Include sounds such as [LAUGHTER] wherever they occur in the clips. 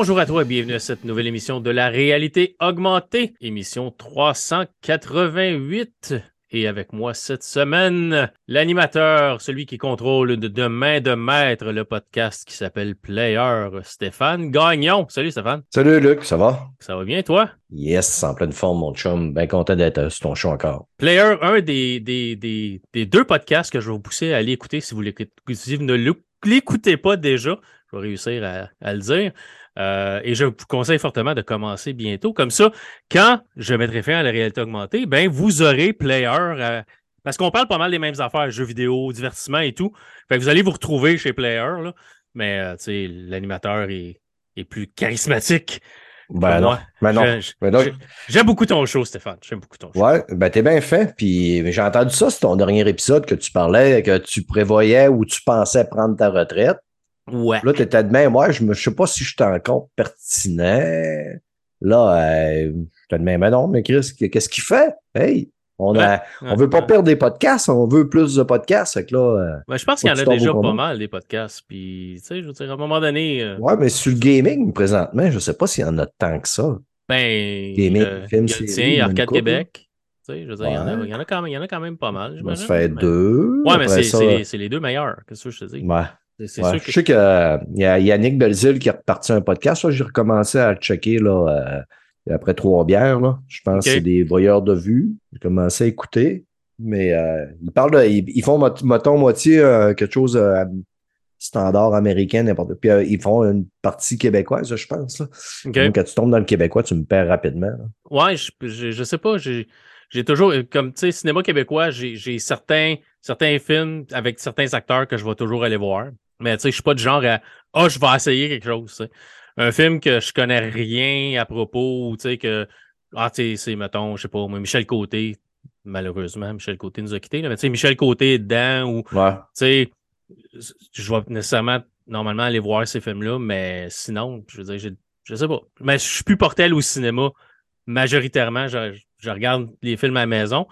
Bonjour à toi et bienvenue à cette nouvelle émission de la réalité augmentée, émission 388. Et avec moi cette semaine, l'animateur, celui qui contrôle de, main de maître le podcast qui s'appelle Player, Stéphane Gagnon. Salut Stéphane. Salut Luc, ça va? Ça va bien toi? Yes, en pleine forme mon chum. Bien content d'être euh, sur ton show encore. Player, un des, des, des, des deux podcasts que je vais vous pousser à aller écouter si vous, si vous ne l'écoutez pas déjà. Je vais réussir à, à le dire. Euh, et je vous conseille fortement de commencer bientôt. Comme ça, quand je mettrai fin à la réalité augmentée, ben vous aurez player. euh, parce qu'on parle pas mal des mêmes affaires, jeux vidéo, divertissement et tout. Fait que vous allez vous retrouver chez Player, là. mais euh, l'animateur est, est plus charismatique. Ben non. Ben non. Ben J'aime beaucoup ton show, Stéphane. J'aime beaucoup ton show. Ouais, ben t'es bien fait. Puis j'ai entendu ça, c'est ton dernier épisode que tu parlais, que tu prévoyais ou tu pensais prendre ta retraite. Ouais. Là, t'étais de même, ouais, je me je sais pas si je suis encore pertinent. Là, euh, j'étais de même, mais non, mais Chris, qu'est-ce qu'il fait? Hey, on on veut pas Ouais. perdre des podcasts, on veut plus de podcasts. Fait que là, euh, Ben, je pense qu'il y en a tu déjà pas mal des podcasts. Puis, tu sais, je veux dire, à un moment donné, euh, ouais, mais sur le gaming, présentement, je sais pas s'il y en a tant que ça. ben, Gaming, euh, film, il y a série, Arcade Québec. Tu sais, je veux dire, il y en a- Ouais. il y, en a quand même, il y en a quand même pas mal. J'imagine, fait mais- deux. Ouais, mais c'est les deux meilleurs. Qu'est-ce que je te dis? Ouais. C'est c'est Ouais, sûr Je que. sais qu'il y a Yannick Belzil qui est reparti un podcast. J'ai recommencé à le checker là, euh, après trois bières. Là. Je pense que c'est des voyeurs de vue. J'ai commencé à écouter. Mais euh, ils parlent de, ils, ils font, mettons, moitié euh, quelque chose euh, standard américain, n'importe Puis euh, ils font une partie québécoise, je pense. Là. Donc, quand tu tombes dans le québécois, tu me perds rapidement. là. Ouais, je, je, je sais pas. J'ai j'ai toujours, comme tu sais, cinéma québécois, j'ai j'ai certains, certains films avec certains acteurs que je vais toujours aller voir. Mais tu sais, je suis pas du genre à Ah, je vais essayer quelque chose. Un film que je connais rien à propos, ou tu sais, que Ah, tu sais, c'est, mettons, je sais pas, moi, Michel Côté. Malheureusement, Michel Côté nous a quittés. là, Mais tu sais, Michel Côté est dedans ou Ouais. tu sais, je vais nécessairement normalement aller voir ces films-là, mais sinon, je veux dire, j'ai- je sais pas. Mais je suis plus porté au cinéma. Majoritairement, je, je regarde les films à la maison.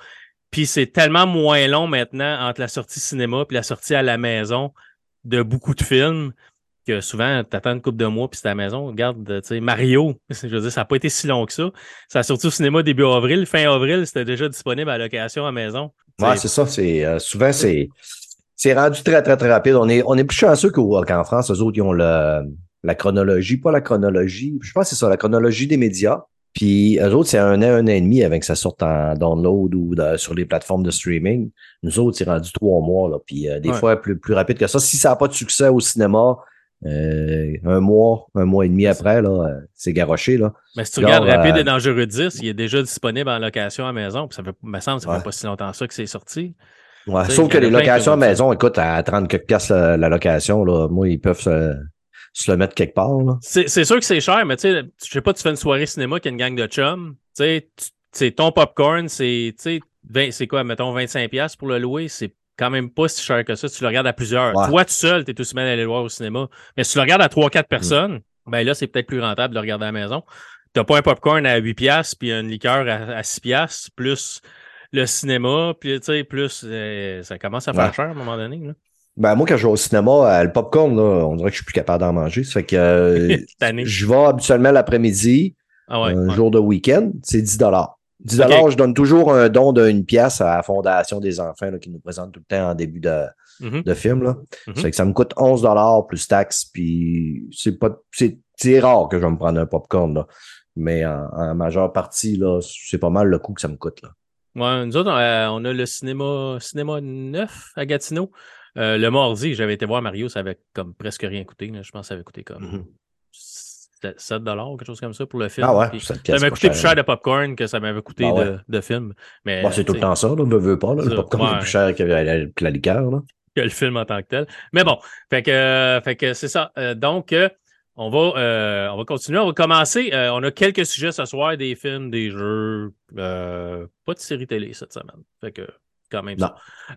Puis c'est tellement moins long maintenant entre la sortie cinéma et la sortie à la maison de beaucoup de films que souvent, t'attends une couple de mois puis c'est à la maison. Regarde, tu sais, Mario, [LAUGHS] je veux dire, ça n'a pas été si long que ça. Ça a sorti au cinéma début avril. Fin avril, c'était déjà disponible à location à la maison. Ouais, Tu c'est ça. C'est euh, souvent c'est c'est rendu très très très rapide. On est on est plus chanceux qu'au- qu'en France. Eux autres ils ont le, la chronologie, pas la chronologie. Je pense que c'est ça, la chronologie des médias. Puis eux autres c'est un an, un an et demi avec que ça sorte en download ou de- sur les plateformes de streaming. Nous autres c'est rendu trois mois là. Puis euh, des Ouais. fois plus plus rapide que ça. Si ça n'a pas de succès au cinéma. euh, un mois, un mois et demi après, là, euh, c'est garoché, là. Mais si tu Genre, regardes Rapide euh, et Dangereux 10, il est déjà disponible en location à la maison. Puis ça fait, me semble, ça Ouais. fait pas si longtemps ça que c'est sorti. Ouais, sauf que les locations à maison, écoute, à 30 quelques piastres la, la location, là, moi, ils peuvent se, se le mettre quelque part. Là. C'est sûr que c'est cher, mais tu sais, je sais pas, tu fais une soirée cinéma qui a une gang de chums. Tu sais, ton popcorn, c'est, tu sais, 20 c'est quoi, mettons 25$ pour le louer, c'est quand même pas si cher que ça. Tu le regardes à plusieurs. Ouais. Toi, tout seul, tu es aussi mal d'aller le voir au cinéma. Mais si tu le regardes à 3-4 personnes, ben là, c'est peut-être plus rentable de le regarder à la maison. T'as pas un popcorn à 8$ puis une liqueur à, à 6$, plus le cinéma, puis tu sais, plus euh, ça commence à faire Ouais. cher à un moment donné. Là. Ben, moi, quand je vais au cinéma, euh, le popcorn, là, on dirait que je suis plus capable d'en manger. Ça fait que [LAUGHS] euh, je vais habituellement l'après-midi, Ah ouais, un ouais. jour de week-end, c'est 10 10 Ok. je donne toujours un don d'une pièce à la Fondation des enfants là, qui nous présente tout le temps en début de, Mhm. de film. Là. Ça fait que ça me coûte 11 plus taxes, puis c'est pas c'est rare que je vais me prendre un popcorn. Là. Mais en, en majeure partie, là, c'est pas mal le coût que ça me coûte. Là. Ouais, nous autres, euh, on a le cinéma, cinéma 9 à Gatineau. Euh, le mardi, j'avais été voir Mario, ça avait comme presque rien coûté. là. Je pense que ça avait coûté comme Mhm. 7 dollars ou quelque chose comme ça pour le film. Ah ouais, Puis ça m'avait coûté plus cher de popcorn que ça m'avait coûté Ah ouais. de, de film. Mais, Bon, c'est tout le temps ça, là, ne veux pas. Là, le popcorn ouais. est plus cher que la, que la liqueur. Là. que le film en tant que tel. Mais bon, fait que, euh, fait que c'est ça. Euh, donc, euh, on va, euh, on va continuer. On va commencer. Euh, on a quelques sujets ce soir, des films, des jeux, euh, pas de série télé cette semaine. Fait que, quand même Non.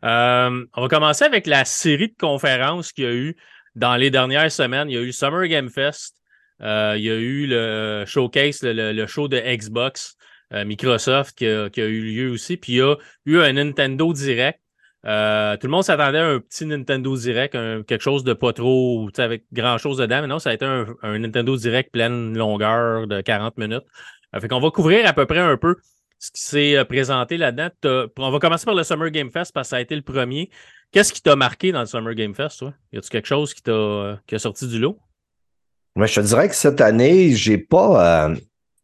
Euh, on va commencer avec la série de conférences qu'il y a eu dans les dernières semaines. Il y a eu Summer Game Fest. Euh, il y a eu le showcase, le, le- le show de Xbox, euh, Microsoft qui a, qui a eu lieu aussi. Puis il y a eu un Nintendo Direct. Tout le monde s'attendait à un petit Nintendo Direct, quelque chose de pas trop, avec grand chose dedans, mais non, ça a été un, Nintendo Direct pleine longueur de 40 minutes. Fait qu'on va couvrir à peu près un peu ce qui s'est euh, présenté là-dedans. On va commencer par le Summer Game Fest parce que ça a été le premier. Qu'est-ce qui t'a marqué dans le Summer Game Fest, toi? Y a-tu quelque chose qui t'a qui a sorti du lot? Moi, je te dirais que cette année, j'ai pas.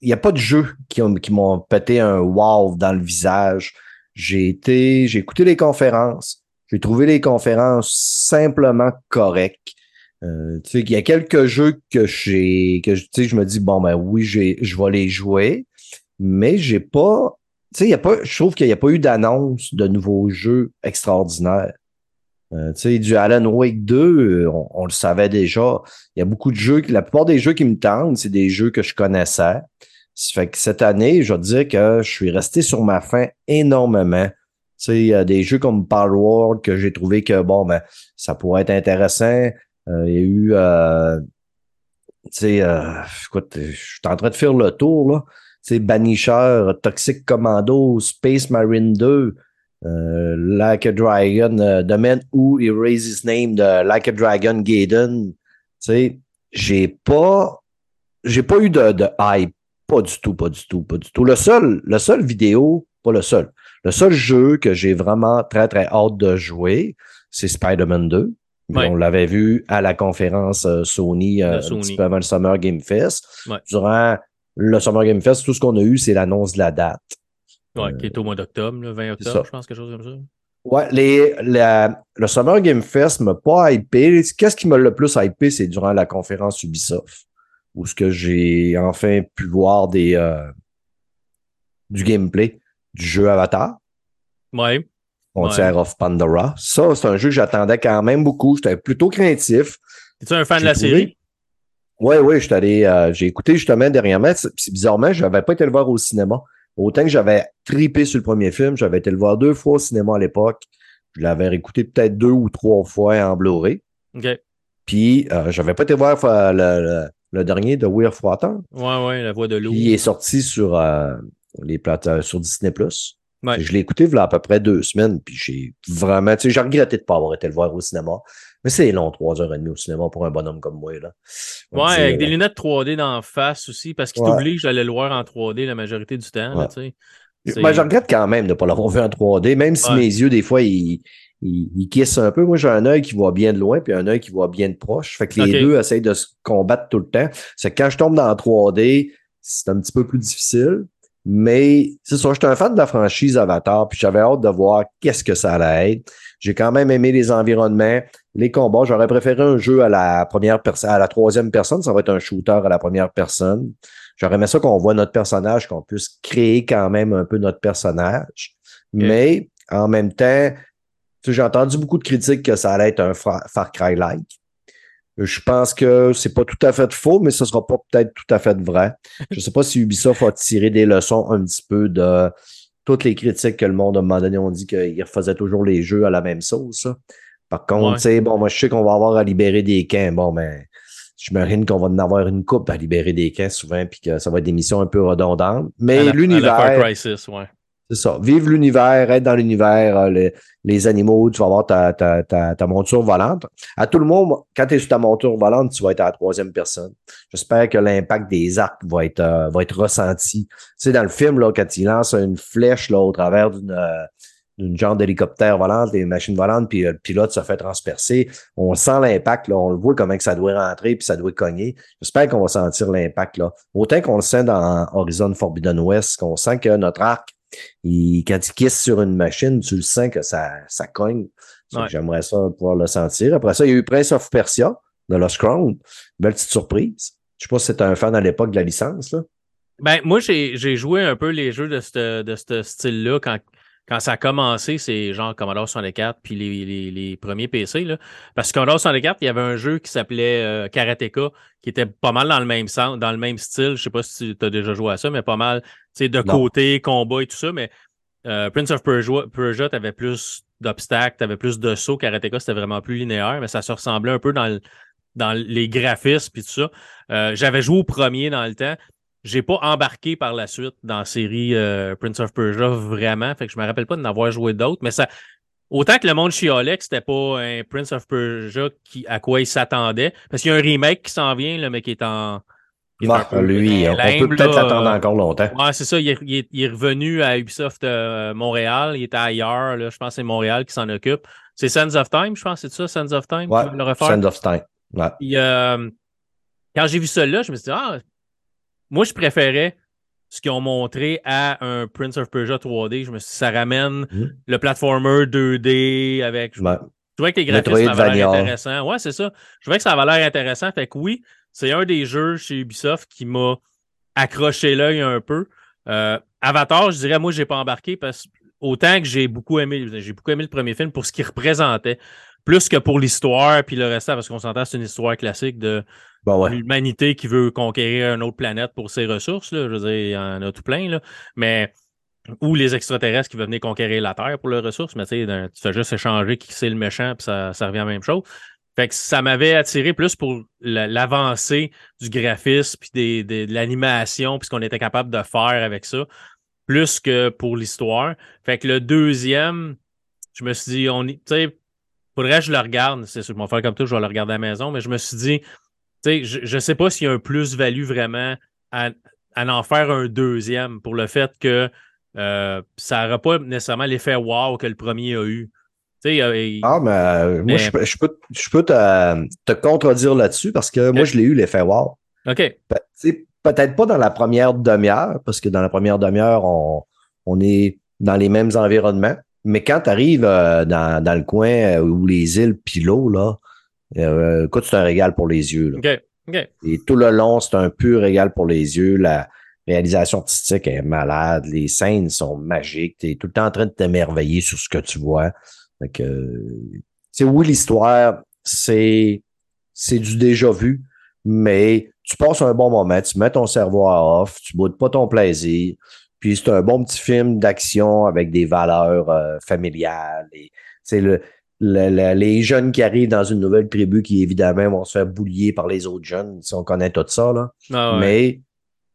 Il n'y a pas de jeux qui, m'ont pété un wow dans le visage. J'ai été, j'ai écouté les conférences. J'ai trouvé les conférences simplement correctes. Euh, tu sais, il y a quelques jeux que j'ai, que tu sais, je me dis bon ben oui, je vais les jouer, mais j'ai pas, tu sais, y a pas, je trouve qu'il n'y a pas eu d'annonce de nouveaux jeux extraordinaires. Euh, tu sais, du Alan Wake 2, on, on, le savait déjà. Il y a beaucoup de jeux, la plupart des jeux qui me tentent, c'est des jeux que je connaissais. Ça fait que cette année, je vais dire que je suis resté sur ma faim énormément. Tu sais, il y a des jeux comme Power World que j'ai trouvé que, bon, ben, ça pourrait être intéressant. Euh, il y a eu, euh, tu sais, euh, écoute, je suis en train de faire le tour, là. Sais, Banisher, Toxic Commando, Space Marine 2, euh, Like a Dragon, euh, The Man Who Erased His Name de Like a Dragon Gaiden. Tu sais, j'ai pas, j'ai pas eu de, de hype pas du tout, pas du tout, pas du tout. Le seul, le seul vidéo, pas le seul, le seul jeu que j'ai vraiment très, très hâte de jouer, c'est Spider-Man 2. On l'avait vu à la conférence euh, Sony, euh, un petit peu avant le Summer Game Fest. Durant le Summer Game Fest, tout ce qu'on a eu, c'est l'annonce de la date. Ouais, qui est au mois d'octobre, le 20 octobre, je pense, quelque chose comme ça. Ouais, les, le Summer Game Fest m'a pas hypé. Qu'est-ce qui m'a le plus hypé, c'est durant la conférence Ubisoft où ce que j'ai enfin pu voir des euh, du gameplay du jeu Avatar. Ouais. Frontier of Pandora. Ça, c'est un jeu que j'attendais quand même beaucoup. J'étais plutôt craintif. Es-tu un fan de la série? Oui, oui, je allé, euh, j'ai écouté justement dernièrement. Puis bizarrement, je n'avais pas été le voir au cinéma. Autant que j'avais tripé sur le premier film, j'avais été le voir deux fois au cinéma à l'époque. Je l'avais écouté peut-être deux ou trois fois en Blu-ray. OK. Puis, euh, j'avais pas été voir euh, le, le dernier de Weir Water. Ouais, ouais, la voix de l'eau. Il est sorti sur euh, les plates euh, sur Disney Plus. Je l'ai écouté il y a à peu près deux semaines, puis j'ai vraiment, tu sais, j'ai regretté de ne pas avoir été le voir au cinéma. Mais c'est long, trois heures et demie au cinéma pour un bonhomme comme moi, là. ouais, avec des lunettes 3D d'en face aussi, parce qu'il t'oblige à aller le voir en 3D la majorité du temps, tu sais. Ben, je regrette quand même de ne pas l'avoir vu en 3D, même si mes yeux, des fois, ils, il, il un peu. Moi, j'ai un œil qui voit bien de loin, puis un œil qui voit bien de proche. Fait que les deux essayent de se combattre tout le temps. C'est quand je tombe dans 3D, c'est un petit peu plus difficile. Mais c'est ça, j'étais un fan de la franchise Avatar, puis j'avais hâte de voir qu'est-ce que ça allait être. J'ai quand même aimé les environnements, les combats. J'aurais préféré un jeu à la première personne, à la troisième personne. Ça va être un shooter à la première personne. J'aurais aimé ça qu'on voit notre personnage, qu'on puisse créer quand même un peu notre personnage. Mais en même temps, j'ai entendu beaucoup de critiques que ça allait être un Far Cry-like. Je pense que c'est pas tout à fait faux, mais ce sera pas peut-être tout à fait vrai. Je sais pas si Ubisoft a tiré des leçons un petit peu de toutes les critiques que le monde, à un moment donné, ont dit qu'ils refaisaient toujours les jeux à la même sauce. Par contre, tu sais, bon, moi, je sais qu'on va avoir à libérer des camps. Bon, ben, je me qu'on va en avoir une coupe à libérer des camps souvent, puis que ça va être des missions un peu redondantes. Mais l'univers. ouais. C'est ça. Vivre l'univers, être dans l'univers, euh, les, animaux, tu vas avoir ta, ta, ta, monture volante. À tout le monde, quand tu es sur ta monture volante, tu vas être à la troisième personne. J'espère que l'impact des arcs va être, euh, va être ressenti. Tu sais, dans le film, là, quand il lance une flèche là, au travers d'une euh, d'une genre d'hélicoptère volante, des machines volantes, puis le pilote se fait transpercer. On sent l'impact, là, on le voit comment que ça doit rentrer, puis ça doit cogner. J'espère qu'on va sentir l'impact là. Autant qu'on le sent dans Horizon Forbidden West, qu'on sent que notre arc et quand il kisse sur une machine, tu le sens que ça, ça cogne. J'aimerais ça pouvoir le sentir. Après ça, il y a eu Prince of Persia de Lost Crown. Belle petite surprise. Je sais pas si c'était un fan à l'époque de la licence. Là. Ben, moi, j'ai joué un peu les jeux de ce de style-là quand, quand ça a commencé, c'est genre Commodore 64 puis les, les, les, premiers PC. Là. Parce que Commodore 64, il y avait un jeu qui s'appelait euh, Karateka, qui était pas mal dans le même sens, dans le même style. Je sais pas si tu as déjà joué à ça, mais pas mal, tu sais, de côté, combat et tout ça. Mais euh, Prince of Persia, tu avais plus d'obstacles, tu avais plus de sauts. Karateka, c'était vraiment plus linéaire, mais ça se ressemblait un peu dans, dans les graphismes et tout ça. Euh, j'avais joué au premier dans le temps j'ai pas embarqué par la suite dans la série euh, Prince of Persia vraiment. Fait que je me rappelle pas d'en avoir joué d'autres, mais ça, autant que le monde chez Alex, c'était pas un Prince of Persia qui, à quoi il s'attendait. Parce qu'il y a un remake qui s'en vient, là, mais qui est en. qui est bah, peu lui, on peut peut-être l'attendre encore longtemps. Ouais, c'est ça. Il est, il est- il est revenu à Ubisoft euh, Montréal. Il était ailleurs. Là. Je pense que c'est Montréal qui s'en occupe. C'est Sands of Time, je pense, c'est ça, Sands of Time, Ouais, le refaire? Sand of Time. Ouais. Euh, quand j'ai vu ça là, je me suis dit, ah, moi, je préférais ce qu'ils ont montré à un Prince of Persia 3D. Je me suis dit, ça ramène Mhm. le platformer 2D avec. Je Ouais. trouvais que les graphismes avaient l'air intéressants. Ouais, c'est ça. Je trouvais que ça avait l'air intéressant. Fait que oui, c'est un des jeux chez Ubisoft qui m'a accroché l'œil un peu. Euh, Avatar, je dirais, moi, j'ai pas embarqué parce que autant que j'ai beaucoup aimé, j'ai beaucoup aimé le premier film pour ce qu'il représentait, plus que pour l'histoire puis le restant, parce qu'on s'entend, c'est une histoire classique de Ouais. l'humanité qui veut conquérir une autre planète pour ses ressources. Là. Je veux dire, il y en a tout plein. Là. Mais ou les extraterrestres qui veulent venir conquérir la Terre pour leurs ressources, mais tu sais, tu fais juste échanger qui c'est le méchant, puis ça, ça revient à la même chose. Fait que ça m'avait attiré plus pour la- l'avancée du graphisme, puis des, des- de l'animation, puis ce qu'on était capable de faire avec ça, plus que pour l'histoire. Fait que le deuxième, je me suis dit, on y- faudrait que je le regarde. C'est sûr, vais faire comme toi, je vais le regarder à la maison, mais je me suis dit, sais, je, je sais pas s'il y a un plus-value vraiment à, à en faire un deuxième pour le fait que euh, ça n'aura pas nécessairement l'effet wow que le premier a eu. Euh, il- Ah, mais euh, moi, je, peux- je peux, je peux te, te contredire là-dessus parce que moi, je l'ai eu, l'effet wow. OK. Peut-être pas dans la première demi-heure, parce que dans la première demi-heure, on, on est dans les mêmes environnements. Mais quand tu arrives dans, dans le coin euh, où les îles l'eau, là, euh, écoute, c'est un régal pour les yeux. là. OK. OK. Et tout le long, c'est un pur régal pour les yeux. La réalisation artistique est malade. Les scènes sont magiques. Tu es tout le temps en train de t'émerveiller sur ce que tu vois. Tu sais, oui, l'histoire, c'est, c'est du déjà vu, mais tu passes un bon moment. Tu mets ton cerveau à off. Tu boudes pas ton plaisir. Puis c'est un bon petit film d'action avec des valeurs euh, familiales. Et, c'est le, le- le- les jeunes qui arrivent dans une nouvelle tribu qui, évidemment, vont se faire boulier par les autres jeunes, si on connaît tout ça, là. Ah ouais. Mais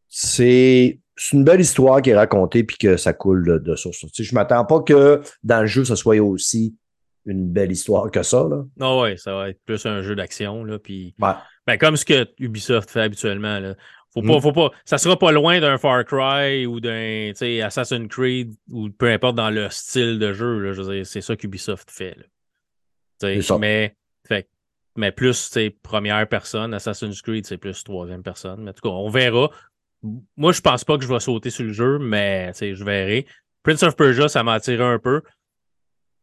c'est une belle histoire qui est racontée puis que ça coule de, de source. Tu sais, je m'attends pas que dans le jeu, ce soit aussi une belle histoire que ça, là. Ah ouais, ça va être plus un jeu d'action. Là, puis, Ouais. ben, comme ce que Ubisoft fait habituellement. Là. Faut pas, Mm. faut pas, ça sera pas loin d'un Far Cry ou d'un Assassin's Creed ou peu importe dans le style de jeu. Là, je c'est ça qu'Ubisoft fait. Là. Tu sais, C'est ça. Mais, fait, mais plus première personne, Assassin's Creed, c'est plus troisième personne. Mais en tout cas, on verra. Moi, je pense pas que je vais sauter sur le jeu, mais tu sais, je verrai. Prince of Persia, ça m'a attiré un peu.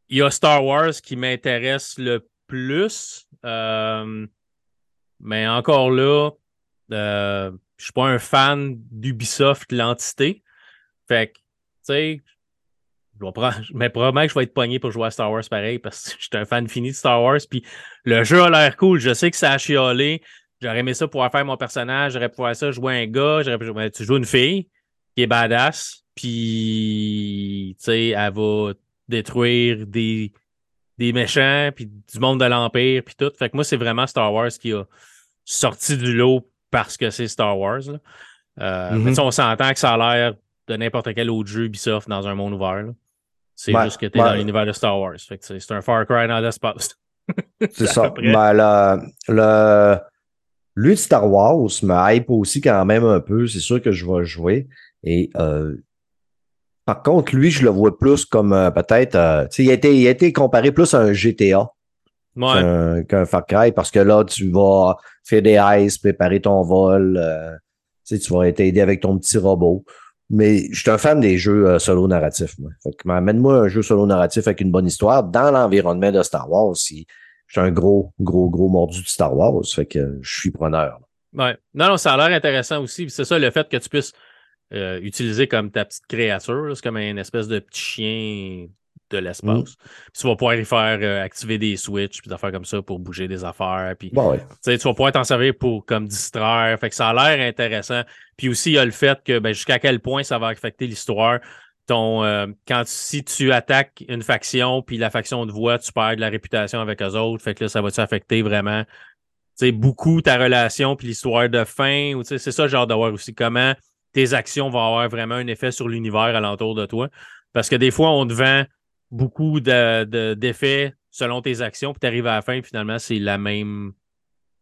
Il y a Star Wars qui m'intéresse le plus. euh, mais encore là, euh, je suis pas un fan d'Ubisoft, l'entité. Fait que, tu sais, je vais prendre- mais probablement que je vais être pogné pour jouer à Star Wars pareil parce que [LAUGHS] je suis un fan fini de Star Wars. Puis le jeu a l'air cool. Je sais que ça a chiolé. J'aurais aimé ça pouvoir faire mon personnage. J'aurais pu faire ça, jouer un gars. J'aurais pu mais tu joues une fille qui est badass. Puis, tu sais, elle va détruire des, des méchants, puis du monde de l'Empire, puis tout. Fait que moi, c'est vraiment Star Wars qui a sorti du lot parce que c'est Star Wars. là. Euh, Mhm. Mais sais, on s'entend que ça a l'air de n'importe quel autre jeu Ubisoft dans un monde ouvert. là. C'est Ouais, juste que tu es ouais. dans l'univers de Star Wars. Fait que c'est un Far Cry dans l'espace. [LAUGHS] C'est ça. Ben, le, le- lui de Star Wars me hype aussi quand même un peu. C'est sûr que je vais jouer. Et euh, par contre, lui, je le vois plus comme euh, peut-être. euh, il, a été, il a été comparé plus à un GTA Ouais. qu'un Far Cry parce que là, tu vas faire des heists, préparer ton vol. tu vas t'aider avec ton petit robot. Mais je suis un fan des jeux euh, solo narratifs, moi. Fait que amène-moi un jeu solo narratif avec une bonne histoire dans l'environnement de Star Wars. Si je suis un gros, gros, gros mordu de Star Wars, fait que je suis preneur. Ouais. Non, non, ça a l'air intéressant aussi. C'est ça, le fait que tu puisses euh, utiliser comme ta petite créature. là. C'est comme une espèce de petit chien de l'espace. Mm. Puis tu vas pouvoir y faire euh, activer des switches, puis des affaires comme ça pour bouger des affaires. Puis Bon, ouais. tu vas pouvoir t'en servir pour comme distraire. Fait que ça a l'air intéressant. Puis aussi, il y a le fait que ben, jusqu'à quel point ça va affecter l'histoire. Ton, euh, quand si tu attaques une faction, puis la faction te voit, tu perds de la réputation avec eux autres. Fait que là, ça va-tu affecter vraiment beaucoup ta relation puis l'histoire de fin? Ou, c'est ça, genre de voir aussi comment tes actions vont avoir vraiment un effet sur l'univers alentour de toi? Parce que des fois, on te vend beaucoup d'effets selon tes actions, puis tu arrives à la fin, finalement, c'est la même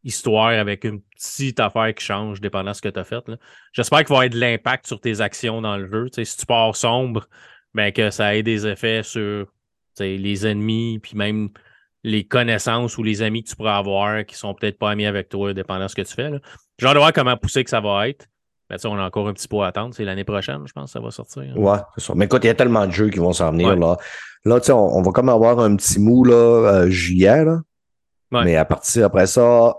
histoire avec une petite affaire qui change dépendant de ce que tu as fait. J'espère qu'il va y avoir de l'impact sur tes actions dans le jeu. si tu pars sombre, ben que ça ait des effets sur les ennemis, puis même les connaissances ou les amis que tu pourras avoir qui sont peut-être pas amis avec toi, dépendant de ce que tu fais. J'ai hâte de voir comment pousser que ça va être. Ben, on a encore un petit peu à attendre. C'est l'année prochaine, je pense que ça va sortir. Ouais, c'est ça. Mais écoute, il y a tellement de jeux qui vont s'en venir. Là, là on, on va comme avoir un petit mou là, euh, juillet. Là. Mais à partir après ça,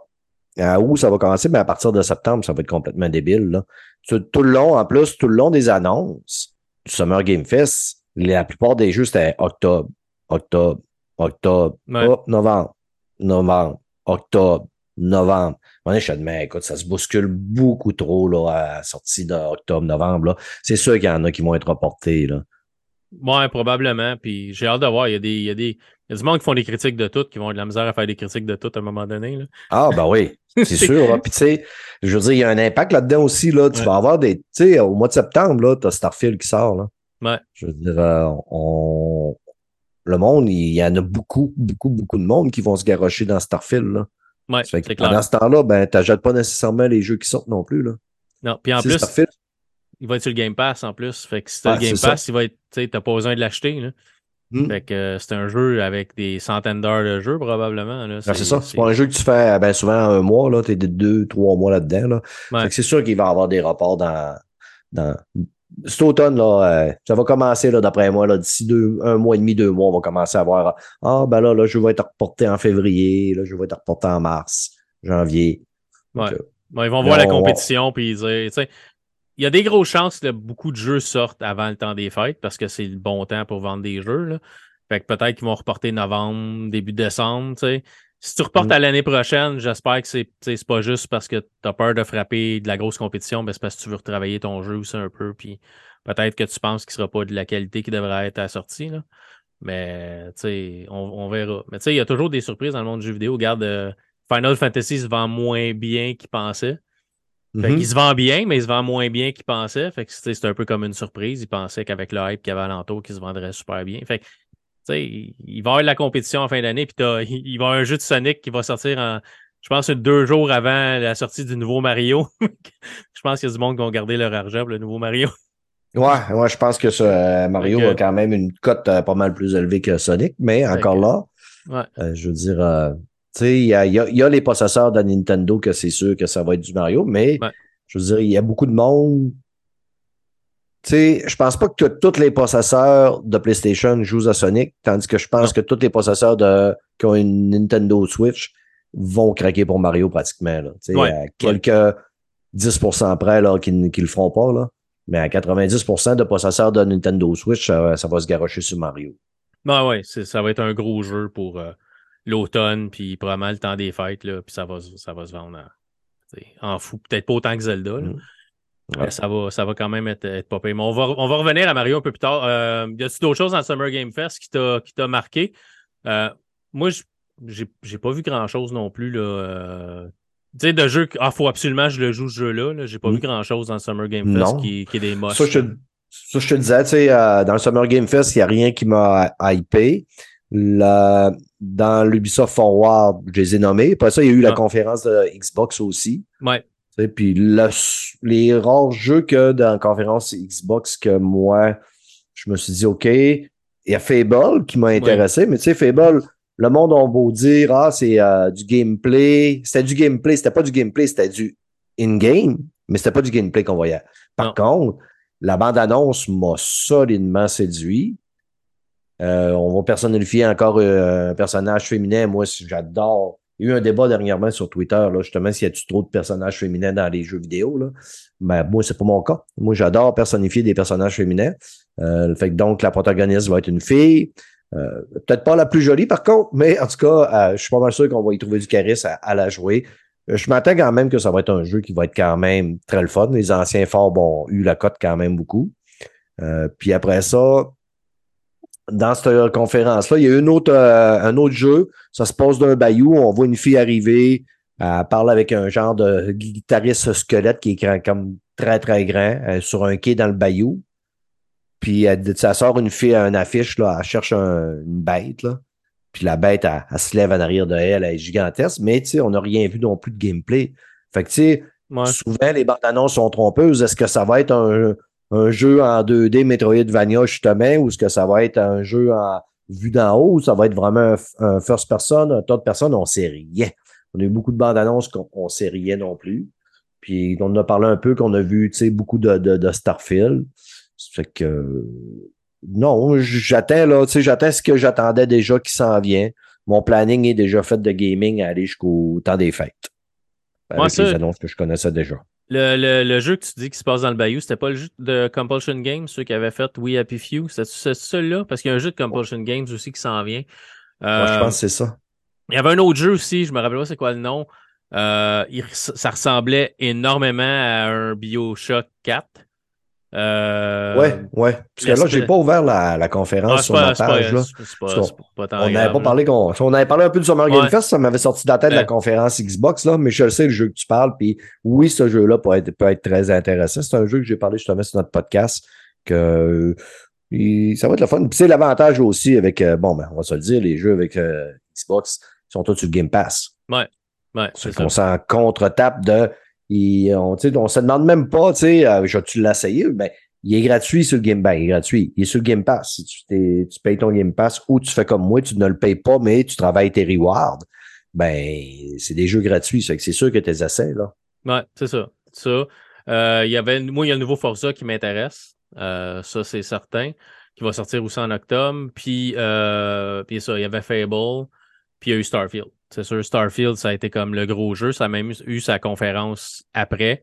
à août, ça va commencer, mais à partir de septembre, ça va être complètement débile. Là. Tout, le long, en plus, tout le long des annonces du Summer Game Fest, la plupart des jeux, c'était octobre, octobre, octobre, novembre, novembre, octobre, novembre. Moi, je mais écoute, ça se bouscule beaucoup trop là, à la sortie d'octobre, novembre. C'est sûr qu'il y en a qui vont être reportés. Là. Ouais, probablement. Puis j'ai hâte de voir. Il y a des, il y a des, il y a du monde qui font des critiques de tout, qui vont avoir de la misère à faire des critiques de tout à un moment donné. Là. Ah, ben oui, c'est sûr. Puis tu sais, je veux dire, il y a un impact là-dedans aussi. Là. Tu vas avoir des. Tu sais, au mois de septembre, tu as Starfield qui sort. Là. Ouais. Je veux dire, euh, on... le monde, il y en a beaucoup, beaucoup, beaucoup de monde qui vont se garrocher dans Starfield. Là. Ouais, clair. Pendant ce temps-là, ben, tu n'achètes pas nécessairement les jeux qui sortent non plus. Là. Non, puis en plus, Starfield, il va être sur le Game Pass en plus. Fait que si tu as le Game Pass, il va être, tu n'as pas besoin de l'acheter. Là. Hmm. Fait que euh, c'est un jeu avec des centaines d'heures de jeu, probablement. c'est ça. C'est pas un jeu que tu fais ben, souvent un mois, là. T'es de deux, trois mois là-dedans. Là. Fait que c'est sûr qu'il va y avoir des rapports dans. dans... Cet automne, là, euh, ça va commencer, là, d'après moi, là, d'ici deux, un mois et demi, deux mois, on va commencer à voir Ah, ben là, là, je vais être reporté en février, là, je vais être reporté en mars, janvier. Ouais. ils vont voir la compétition puis dire, il y a des grosses chances que beaucoup de jeux sortent avant le temps des fêtes parce que c'est le bon temps pour vendre des jeux. Là. Fait que peut-être qu'ils vont reporter novembre, début décembre. Si tu reportes mm. à l'année prochaine, j'espère que c'est, c'est pas juste parce que tu as peur de frapper de la grosse compétition, mais c'est parce que tu veux retravailler ton jeu aussi un peu. Puis peut-être que tu penses qu'il ne sera pas de la qualité qui devrait être à la sortie. Là. Mais on, on verra. Mais il y a toujours des surprises dans le monde du jeu vidéo. Regarde, euh, Final Fantasy se vend moins bien qu'il pensait. Mhm. il se vend bien, mais il se vend moins bien qu'il pensait. Fait que c'est un peu comme une surprise. Il pensait qu'avec le hype qu'il y avait alentour, qu'il se vendrait super bien. Fait que, il va y avoir la compétition en fin d'année, puis [LAUGHS] il va y avoir un jeu de Sonic qui va sortir en, je pense, deux jours avant la sortie du nouveau Mario. [LAUGHS] je pense qu'il y a du monde qui vont garder leur argent pour le nouveau Mario. [LAUGHS] Ouais, ouais, je pense que ce, euh, Mario a quand même une cote euh, pas mal plus élevée que Sonic, mais encore là, euh, je veux dire, il y a, les possesseurs de Nintendo que c'est sûr que ça va être du Mario, mais je veux dire, il y a beaucoup de monde. Tu sais, je pense pas que tous les possesseurs de PlayStation jouent à Sonic, tandis que je pense que tous les possesseurs de, qui ont une Nintendo Switch vont craquer pour Mario pratiquement. Là. Tu sais, à quelques 10% près là, qui ne le feront pas. Là. Mais à 90% de possesseurs de Nintendo Switch, ça, va se garocher sur Mario. Ben ouais, ça va être un gros jeu pour, euh, l'automne, puis probablement le temps des fêtes, là, puis ça va, ça va se vendre en, fou. Peut-être pas autant que Zelda, mm. Mais ça, va, ça va quand même être, être popé. Mais on va, on va revenir à Mario un peu plus tard. Euh, y a-t-il d'autres choses dans Summer Game Fest qui t'a marqué? Euh, moi, j'ai pas vu grand-chose non plus. Là, euh, tu sais, de jeu, il ah, faut absolument que je le joue ce jeu-là. J'ai pas vu mm. grand-chose dans le Summer Game Fest qui, qui, est des moches. Ça, je, ça, je te disais, tu sais, dans le Summer Game Fest, il n'y a rien qui m'a hypé. Dans l'Ubisoft Forward, je les ai nommés. Après ça, il y a eu la ah. conférence de Xbox aussi. Ouais. Puis les rares jeux que dans la conférence Xbox que moi, je me suis dit, OK, il y a Fable qui m'a intéressé, mais tu sais, Fable, le monde a beau dire, ah, c'est euh, du gameplay. C'était du gameplay, c'était pas du gameplay, c'était du in-game, mais c'était pas du gameplay qu'on voyait. Par contre, la bande-annonce m'a solidement séduit. Euh, on va personnifier encore euh, un personnage féminin. Moi, j'adore. Il y a eu un débat dernièrement sur Twitter, là, justement, s'il y a trop de personnages féminins dans les jeux vidéo. Là. Mais moi, c'est pas mon cas. Moi, j'adore personnifier des personnages féminins. Euh, fait que donc, la protagoniste va être une fille. Euh, peut-être pas la plus jolie, par contre, mais en tout cas, je suis pas mal sûr qu'on va y trouver du charisme à, la jouer. Je m'attends quand même que ça va être un jeu qui va être quand même très le fun. Les anciens forts ont eu la cote quand même beaucoup. puis après ça, dans cette conférence-là. Il y a une autre, euh, un autre jeu. Ça se passe d'un bayou. On voit une fille arriver. Elle parle avec un genre de guitariste squelette qui est comme très, très grand euh, sur un quai dans le bayou. puis elle, ça sort une fille, une affiche, là, elle cherche une bête, là. Puis la bête, elle, se lève en arrière de elle, elle est gigantesque, mais tu sais, on n'a rien vu non plus de gameplay. Fait que tu sais, souvent les bandes annonces sont trompeuses. Est-ce que ça va être un, un jeu en 2D Metroidvania justement, ou est-ce que ça va être un jeu en vue d'en haut, ou ça va être vraiment un, first person, un tas de personnes, on sait rien. On a eu beaucoup de bandes annonces qu'on ne sait rien non plus. Puis on en a parlé un peu, qu'on a vu beaucoup de, de, de Starfield. Fait que non, j'attends là, tu sais, j'attends ce que j'attendais déjà qui s'en vient. Mon planning est déjà fait de gaming à aller jusqu'au temps des fêtes. Avec les annonces que je connaissais déjà. Le, le, jeu que tu dis qui se passe dans le Bayou, c'était pas le jeu de Compulsion Games, ceux qui avaient fait We Happy Few? C'est celui-là? Parce qu'il y a un jeu de Compulsion Games aussi qui s'en vient. je euh, pense que c'est ça. Il y avait un autre jeu aussi, je me rappelle pas c'est quoi le nom. Euh, ça ressemblait énormément à un Bioshock 4. Euh, ouais, ouais. Parce que là, j'ai pas ouvert la, la conférence ah, sur ma page. Là. on n'avait pas parlé qu'on. On avait parlé un peu du Summer Game Fest, ça m'avait sorti de la tête de la conférence Xbox, là, mais je sais le jeu que tu parles, puis oui, ce jeu-là peut être, peut être très intéressant. C'est un jeu que j'ai parlé justement sur notre podcast, que ça va être le fun. c'est l'avantage aussi avec, euh, bon, ben, on va se le dire, les jeux avec euh, Xbox sont tous sur Game Pass. Ouais. Ouais, c'est qu'on s'en contre-tape de on, on se demande même pas, tu sais, euh, tu l'essayé? Ben, il est gratuit sur le Game Pass. Il est gratuit. Il est sur le Game Pass. Si tu, tu payes ton Game Pass ou tu fais comme moi, tu ne le payes pas, mais tu travailles tes rewards, ben, c'est des jeux gratuits. C'est sûr que tu les essais, là. Ouais, c'est ça. ça. Euh, il y avait, moi, il y a le nouveau Forza qui m'intéresse. Euh, ça, c'est certain. Qui va sortir aussi en octobre. Puis, puis ça, il y avait Fable. Puis il y a eu Starfield. C'est sûr, Starfield, ça a été comme le gros jeu. Ça a même eu sa conférence après.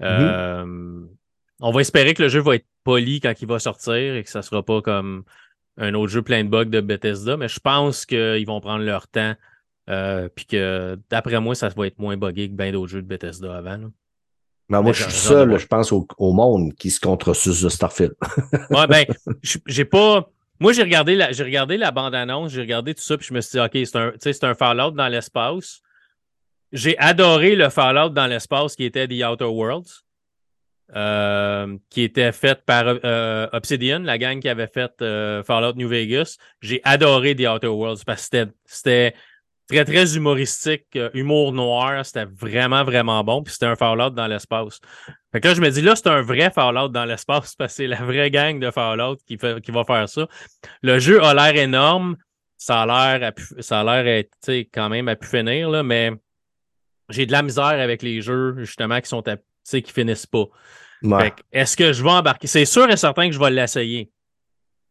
Mhm. Euh, on va espérer que le jeu va être poli quand il va sortir et que ça ne sera pas comme un autre jeu plein de bugs de Bethesda, mais je pense qu'ils vont prendre leur temps. Euh, puis que d'après moi, ça va être moins buggé que bien d'autres jeux de Bethesda avant. Mais moi, je suis seul, je pense, au, monde qui se contresuce de Starfield. [LAUGHS] ouais, ben, [LAUGHS] j'ai pas. Moi, j'ai regardé la, j'ai regardé la bande-annonce, j'ai regardé tout ça, puis je me suis dit, OK, c'est un, c'est un Fallout dans l'espace. J'ai adoré le Fallout dans l'espace qui était The Outer Worlds, euh, qui était fait par euh, Obsidian, la gang qui avait fait euh, Fallout New Vegas. J'ai adoré The Outer Worlds parce que c'était très, très humoristique, humour noir. C'était vraiment, vraiment bon. Puis c'était un Fallout dans l'espace. Fait que là, je me dis, là, c'est un vrai Fallout dans l'espace parce que c'est la vraie gang de Fallout qui, qui va faire ça. Le jeu a l'air énorme. Ça a l'air, ça a l'air quand même à pu finir, là, mais j'ai de la misère avec les jeux, justement, qui sont à, qui finissent pas. Est-ce que je vais embarquer? C'est sûr et certain que je vais l'essayer.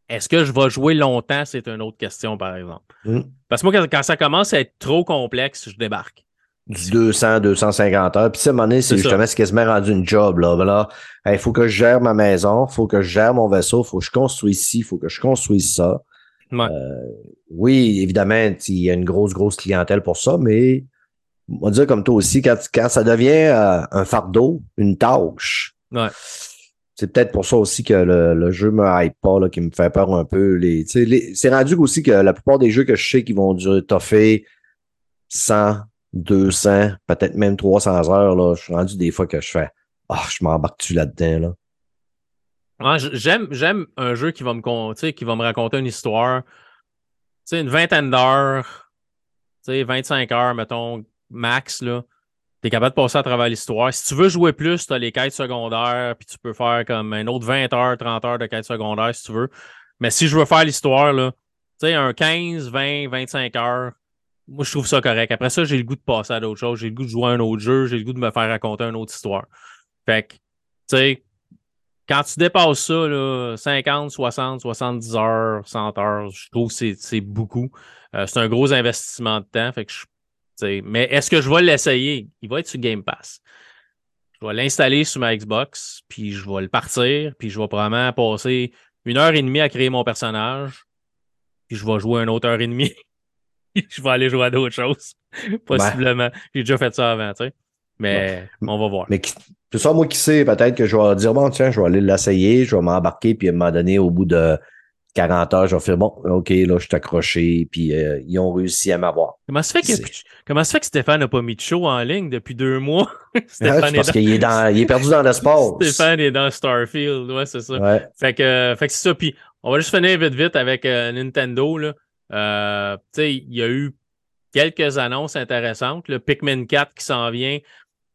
Est-ce que je vais jouer longtemps? C'est une autre question, par exemple. Hmm. Parce que moi, quand, ça commence à être trop complexe, je débarque. Du 200, 250 heures. Puis, à un moment donné, c'est justement ce quasiment rendu une job. Là. il faut que je gère ma maison, il faut que je gère mon vaisseau, il faut que je construise ci, il faut que je construise ça. Euh, oui, évidemment, il y a une grosse, grosse clientèle pour ça, mais on va dire comme toi aussi, quand, quand ça devient euh, un fardeau, une tâche, ouais c'est peut-être pour ça aussi que le, jeu me hype pas, là, qui me fait peur un peu. Les, c'est rendu aussi que la plupart des jeux que je sais qui vont durer toffer 100, 200, peut-être même 300 heures, là, je suis rendu des fois que je fais Ah, je m'embarque-tu là-dedans, là. j'aime, j'aime un jeu qui va me qui va me raconter une histoire. sais une vingtaine d'heures, 25 heures, mettons, max, là tu es capable de passer à travers l'histoire. Si tu veux jouer plus, tu as les quêtes secondaires, puis tu peux faire comme un autre 20 heures, 30 heures de quêtes secondaires si tu veux. Mais si je veux faire l'histoire, là, tu sais, un 15, 20, 25 heures, moi, je trouve ça correct. Après ça, j'ai le goût de passer à d'autres choses. J'ai le goût de jouer à un autre jeu. J'ai le goût de me faire raconter une autre histoire. Fait que, tu sais, quand tu dépasses ça, là, 50, 60, 70 heures, 100 heures, je trouve que c'est beaucoup. Euh, c'est un gros investissement de temps. Fait que je mais est-ce que je vais l'essayer? Il va être sur Game Pass. Je vais l'installer sur ma Xbox, puis je vais le partir, puis je vais probablement passer une heure et demie à créer mon personnage, puis je vais jouer une autre heure et demie. [LAUGHS] je vais aller jouer à d'autres choses, [LAUGHS] possiblement. J'ai déjà fait ça avant, tu sais. Mais on va voir. Mais c'est ça, moi qui sais, peut-être que je vais dire, bon, tiens, je vais aller l'essayer, je vais m'embarquer, puis à un moment donné, au bout de 40 heures, je vais faire bon, OK, là, je suis accroché, puis euh, ils ont réussi à m'avoir. Comment ça fait que, comment ça fait que Stéphane n'a pas mis de show en ligne depuis deux mois? [LAUGHS] Stéphane parce qu'il est, dans, il est perdu dans l'espace. [LAUGHS] Stéphane est dans Starfield, ouais, c'est ça. Fait que, fait que c'est ça. Puis on va juste finir vite vite avec euh, Nintendo. Là. Euh, tu sais, il y a eu quelques annonces intéressantes. Le Pikmin 4 qui s'en vient,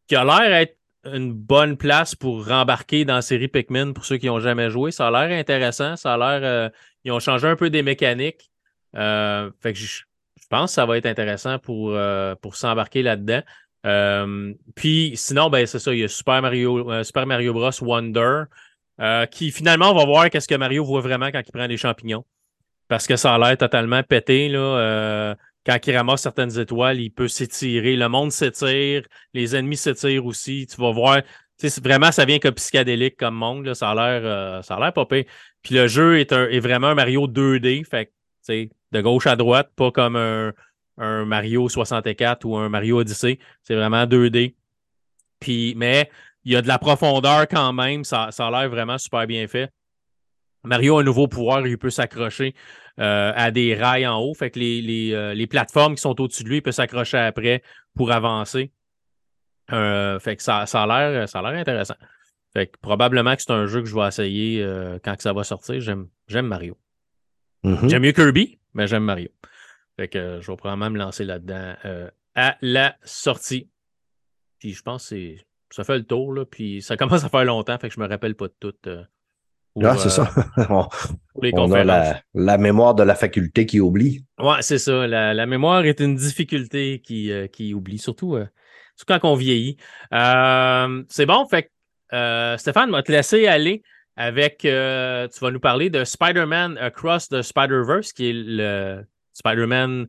qui a l'air d'être une bonne place pour rembarquer dans la série Pikmin pour ceux qui n'ont jamais joué. Ça a l'air intéressant. Ça a l'air. Ils ont changé un peu des mécaniques. Euh, je, pense que ça va être intéressant pour, euh, pour s'embarquer là-dedans. Euh, puis sinon, ben c'est ça, il y a Super Mario, Super Mario Bros. Wonder, qui finalement, on va voir qu'est-ce que Mario voit vraiment quand il prend des champignons. Parce que ça a l'air totalement pété. Là, quand il ramasse certaines étoiles, il peut s'étirer. Le monde s'étire, les ennemis s'étirent aussi. Tu vas voir. Vraiment, ça vient comme psychédélique comme monde. Là, ça a l'air ça a l'air popé. Puis le jeu est, un, est vraiment un Mario 2D, fait de gauche à droite, pas comme un, un, Mario 64 ou un Mario Odyssey. C'est vraiment 2D. Puis, mais il y a de la profondeur quand même. Ça, ça a l'air vraiment super bien fait. Mario a un nouveau pouvoir, il peut s'accrocher euh, à des rails en haut. Fait que les, les, euh, les plateformes qui sont au-dessus de lui, il peut s'accrocher après pour avancer. Euh, fait que ça, ça a l'air intéressant. Fait que probablement que c'est un jeu que je vais essayer euh, quand ça va sortir. J'aime, j'aime Mario. Mm-hmm. J'aime mieux Kirby, mais j'aime Mario. Fait que euh, je vais probablement me lancer là-dedans à la sortie. Puis je pense que ça fait le tour, là, puis ça [LAUGHS] commence à faire longtemps, fait que je me rappelle pas de tout. ah, c'est ça. [LAUGHS] on, a la, mémoire de la faculté qui oublie. Ouais, c'est ça. La, mémoire est une difficulté qui, qui oublie, surtout, surtout quand on vieillit. c'est bon, fait euh, Stéphane va te laisser aller avec. Euh, tu vas nous parler de Spider-Man Across the Spider-Verse, qui est le Spider-Man.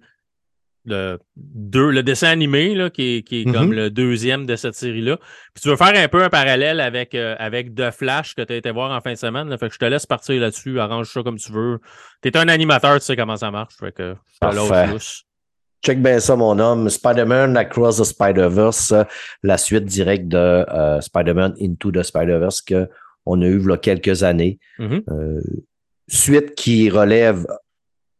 Le, le dessin animé là, qui est, qui est comme mm-hmm. le deuxième de cette série-là. Puis tu veux faire un peu un parallèle avec, euh, avec The Flash que tu as été voir en fin de semaine. Là, fait que je te laisse partir là-dessus, arrange ça comme tu veux. Tu es un animateur, tu sais comment ça marche. Fait que je Check bien ça, mon homme. Spider-Man Across the Spider-Verse, la suite directe de euh, Spider-Man Into the Spider-Verse qu'on a eu il y a quelques années. Mm-hmm. Euh, suite qui relève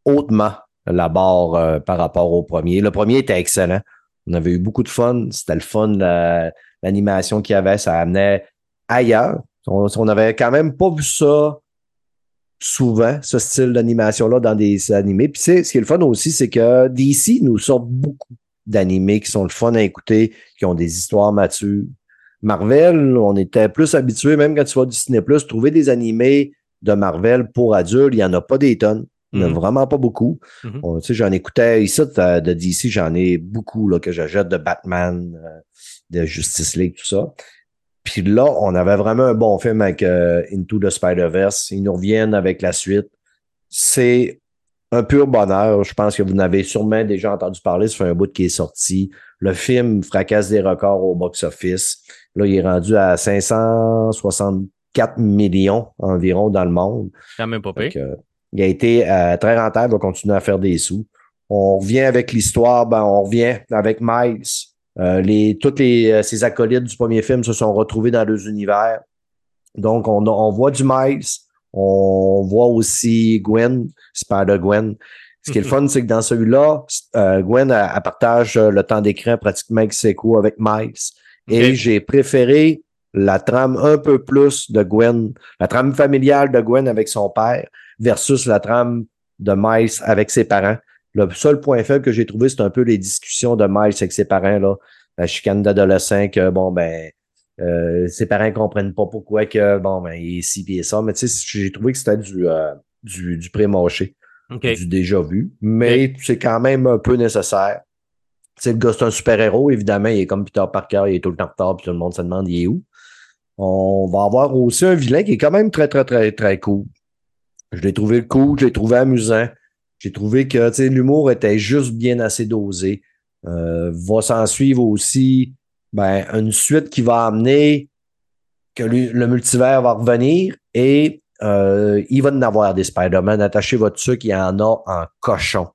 hautement la barre euh, par rapport au premier. Le premier était excellent. On avait eu beaucoup de fun. C'était le fun, l'animation qu'il y avait. Ça amenait ailleurs. On, on avait quand même pas vu ça souvent, ce style d'animation-là dans des animés. Puis ce qui est le fun aussi, c'est que DC nous sort beaucoup d'animés qui sont le fun à écouter, qui ont des histoires matures. Marvel, on était plus habitué, même quand tu vois du Disney Plus, trouver des animés de Marvel pour adultes, il n'y en a pas des tonnes. Il n'y en a mm-hmm. vraiment pas beaucoup. Mm-hmm. j'en écoutais ici de, DC, j'en ai beaucoup là, que j'achète de Batman, euh, de Justice League, tout ça. Puis là, on avait vraiment un bon film avec euh, Into the Spider-Verse. Ils nous reviennent avec la suite. C'est un pur bonheur. Je pense que vous n'avez sûrement déjà entendu parler. Ça fait un bout qui est sorti. Le film fracasse des records au box-office. Là, il est rendu à 564 millions environ dans le monde. Quand même pas pire. il a été euh, très rentable. Il va continuer à faire des sous. On revient avec l'histoire. Ben, on revient avec Miles euh, les, toutes les, euh, ces acolytes du premier film se sont retrouvés dans deux univers. Donc, on, on voit du Miles, on voit aussi Gwen, Spider-Gwen. Ce qui est le fun, c'est que dans celui-là, euh, Gwen partage le temps d'écran pratiquement ex avec Miles. Et j'ai préféré la trame un peu plus de Gwen, la trame familiale de Gwen avec son père versus la trame de Miles avec ses parents. Le seul point faible que j'ai trouvé, c'est un peu les discussions de Miles avec ses parents, là. La chicane d'adolescent que, bon, ben, euh, ses parents comprennent pas pourquoi que, bon, ben, il est ci et ça. Mais tu sais, j'ai trouvé que c'était du, euh, du, du pré-mâché. Du déjà vu. Mais c'est quand même un peu nécessaire. Tu sais, le gars, c'est un super-héros, évidemment. Il est comme Peter Parker, il est tout le temps retard, puis tout le monde se demande il est où? On va avoir aussi un vilain qui est quand même très, très, très, très cool. Je l'ai trouvé cool, je l'ai trouvé amusant. J'ai trouvé que l'humour était juste bien assez dosé. Euh, va s'en suivre aussi ben, une suite qui va amener que le, multivers va revenir et euh, il va en avoir des Spider-Man. Attachez votre sucre, il y en a en cochon.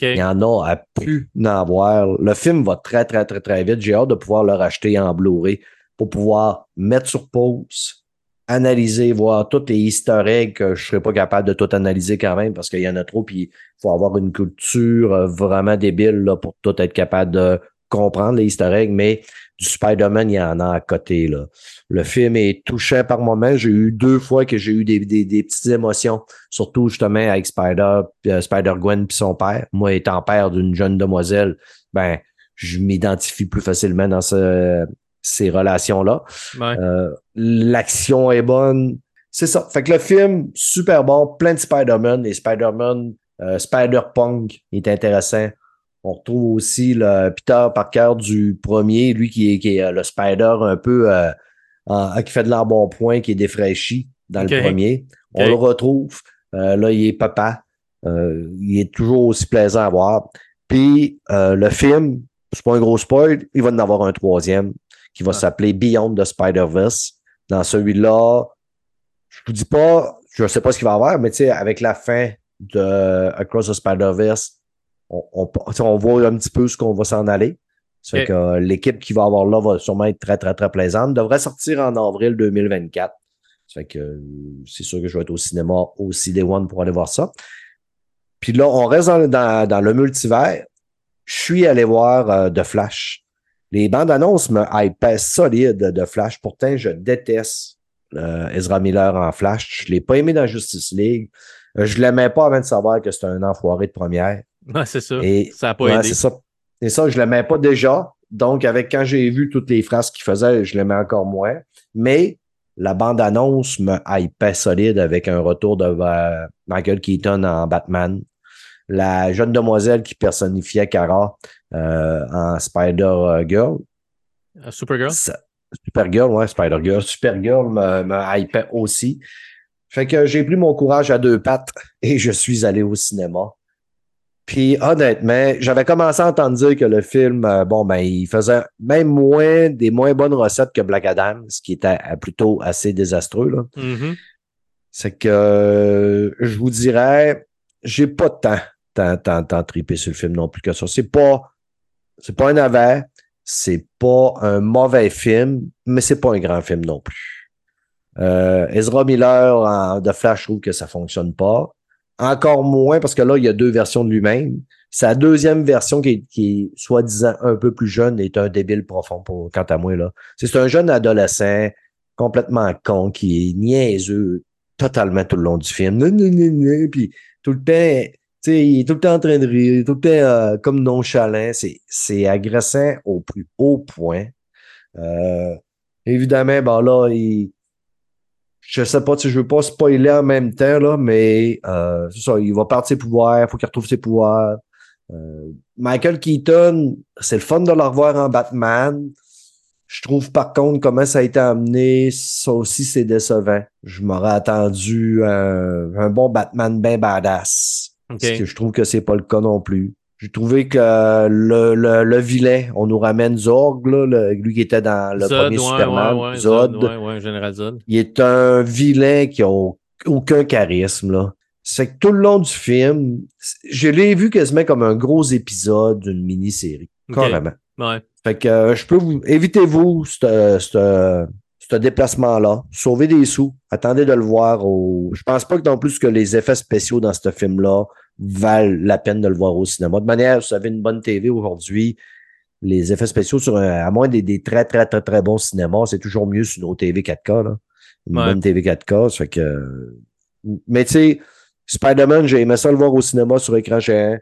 Il y en a à plus n'en avoir. Le film va très, très, très, très vite. J'ai hâte de pouvoir le racheter en Blu-ray pour pouvoir mettre sur pause, analyser, voir tous les eggs que je serais pas capable de tout analyser quand même parce qu'il y en a trop, puis il faut avoir une culture euh, vraiment débile là, pour tout être capable de comprendre les eggs, mais du Spider-Man, il y en a à côté. Là. Le film est touchant par moments. J'ai eu deux fois que j'ai eu des, des, petites émotions, surtout justement avec Spider, euh, Spider-Gwen puis son père. Moi, étant père d'une jeune demoiselle, ben, je m'identifie plus facilement dans ce, ces relations-là. Euh, l'action est bonne. C'est ça. Fait que le film, super bon, plein de Spider-Man. Et Spider-Man, euh, Spider-Punk est intéressant. On retrouve aussi le Peter Parker du premier, lui qui est, qui est euh, le Spider un peu qui fait de l'embonpoint, qui est défraîchi dans le premier. On le retrouve. là, il est papa. il est toujours aussi plaisant à voir. Puis le film, c'est pas un gros spoil, il va en avoir un troisième qui va s'appeler Beyond the Spider-Verse. Dans celui-là, je vous dis pas, je sais pas ce qu'il va y avoir, mais tu sais, avec la fin de Across the Spider-Verse, on, on, voit un petit peu ce qu'on va s'en aller. Ça que euh, l'équipe qui va avoir là va sûrement être très, très, très plaisante. Devrait sortir en avril 2024. Ça fait que euh, c'est sûr que je vais être au cinéma aussi Day One pour aller voir ça. Puis là, on reste dans, dans, le multivers. Je suis allé voir euh, The Flash. Les bandes annonces me hypaient solide de Flash. Pourtant, je déteste euh, Ezra Miller en Flash. Je ne l'ai pas aimé dans Justice League. Euh, je ne l'aimais pas avant de savoir que c'était un enfoiré de première. Ouais, c'est ça. Et, ça n'a pas aidé. C'est ça. Et ça, je ne l'aimais pas déjà. Donc, avec quand j'ai vu toutes les phrases qu'il faisait, je l'aimais encore moins. Mais la bande-annonce me hypait solide avec un retour de euh, Michael Keaton en Batman la jeune demoiselle qui personnifiait Kara en Spider-Girl. Euh, Supergirl? Supergirl, ouais, Spider-Girl. Supergirl me, me hypait aussi. Fait que j'ai pris mon courage à deux pattes [LAUGHS] et je suis allé au cinéma. Puis honnêtement, j'avais commencé à entendre dire que le film, euh, bon, ben, il faisait même moins des moins bonnes recettes que Black Adam, ce qui était plutôt assez désastreux. Là. Mm-hmm. C'est que je vous dirais, j'ai pas temps tant, tant, tant tripé sur le film non plus que ça. C'est pas, c'est pas un navet, c'est pas un mauvais film, mais c'est pas un grand film non plus. Euh, Ezra Miller de Flash, trouve que ça fonctionne pas. Encore moins parce que là, il y a deux versions de lui-même. Sa deuxième version, qui est, qui est soi-disant un peu plus jeune, est un débile profond pour, quant à moi. C'est un jeune adolescent complètement con qui est niaiseux totalement tout le long du film. Puis tout le temps, il est tout le temps en train de rire, tout le temps euh, comme nonchalant. C'est agressant au plus haut point. Euh, évidemment, ben là, il, je sais pas, si je veux pas spoiler en même temps, là, mais euh, c'est ça, il va perdre ses pouvoirs, il faut qu'il retrouve ses pouvoirs. Euh, Michael Keaton, c'est le fun de le revoir en Batman. Je trouve par contre comment ça a été amené, ça aussi c'est décevant. Je m'aurais attendu un, un bon Batman bien badass. Parce que je trouve que c'est pas le cas non plus. J'ai trouvé que le, le, le, vilain, on nous ramène Zorg, là, lui qui était dans le premier Superman, Zod. Zod. Il est un vilain qui a aucun charisme. Là. C'est que tout le long du film, je l'ai vu quasiment comme un gros épisode d'une mini-série. Carrément. Ouais. Fait que euh, je peux vous. Évitez-vous ce déplacement-là. Sauvez des sous. Attendez de le voir au. Je pense pas que non plus que les effets spéciaux dans ce film-là valent la peine de le voir au cinéma. De manière, vous avez une bonne TV aujourd'hui. Les effets spéciaux sur à moins des, très, très, très, très bons cinémas, c'est toujours mieux sur nos TV 4K. Là. Une bonne TV 4K. Ça fait que. Mais tu sais, Spider-Man, j'ai aimé ça le voir au cinéma sur écran géant.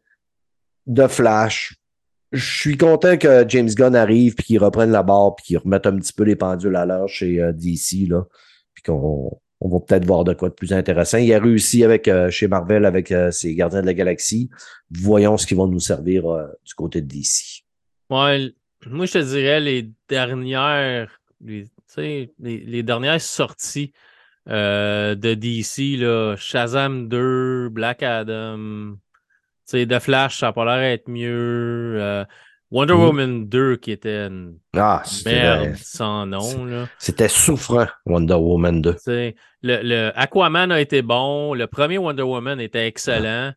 De Flash, je suis content que James Gunn arrive puis qu'il reprenne la barre puis qu'il remette un petit peu les pendules à l'heure chez euh, DC là, puis qu'on on va peut-être voir de quoi de plus intéressant. Il a réussi avec euh, chez Marvel avec euh, ses Gardiens de la Galaxie. Voyons ce qu'ils vont nous servir du côté de DC. Ouais, moi je te dirais les dernières les, les, les dernières sorties de DC là, Shazam 2, Black Adam, sais, The Flash, ça n'a pas l'air d'être mieux. Euh, Wonder mm. Woman 2 qui était une ah, merde sans nom. C'était souffrant, Wonder Woman 2. Le, le, Aquaman a été bon. Le premier Wonder Woman était excellent.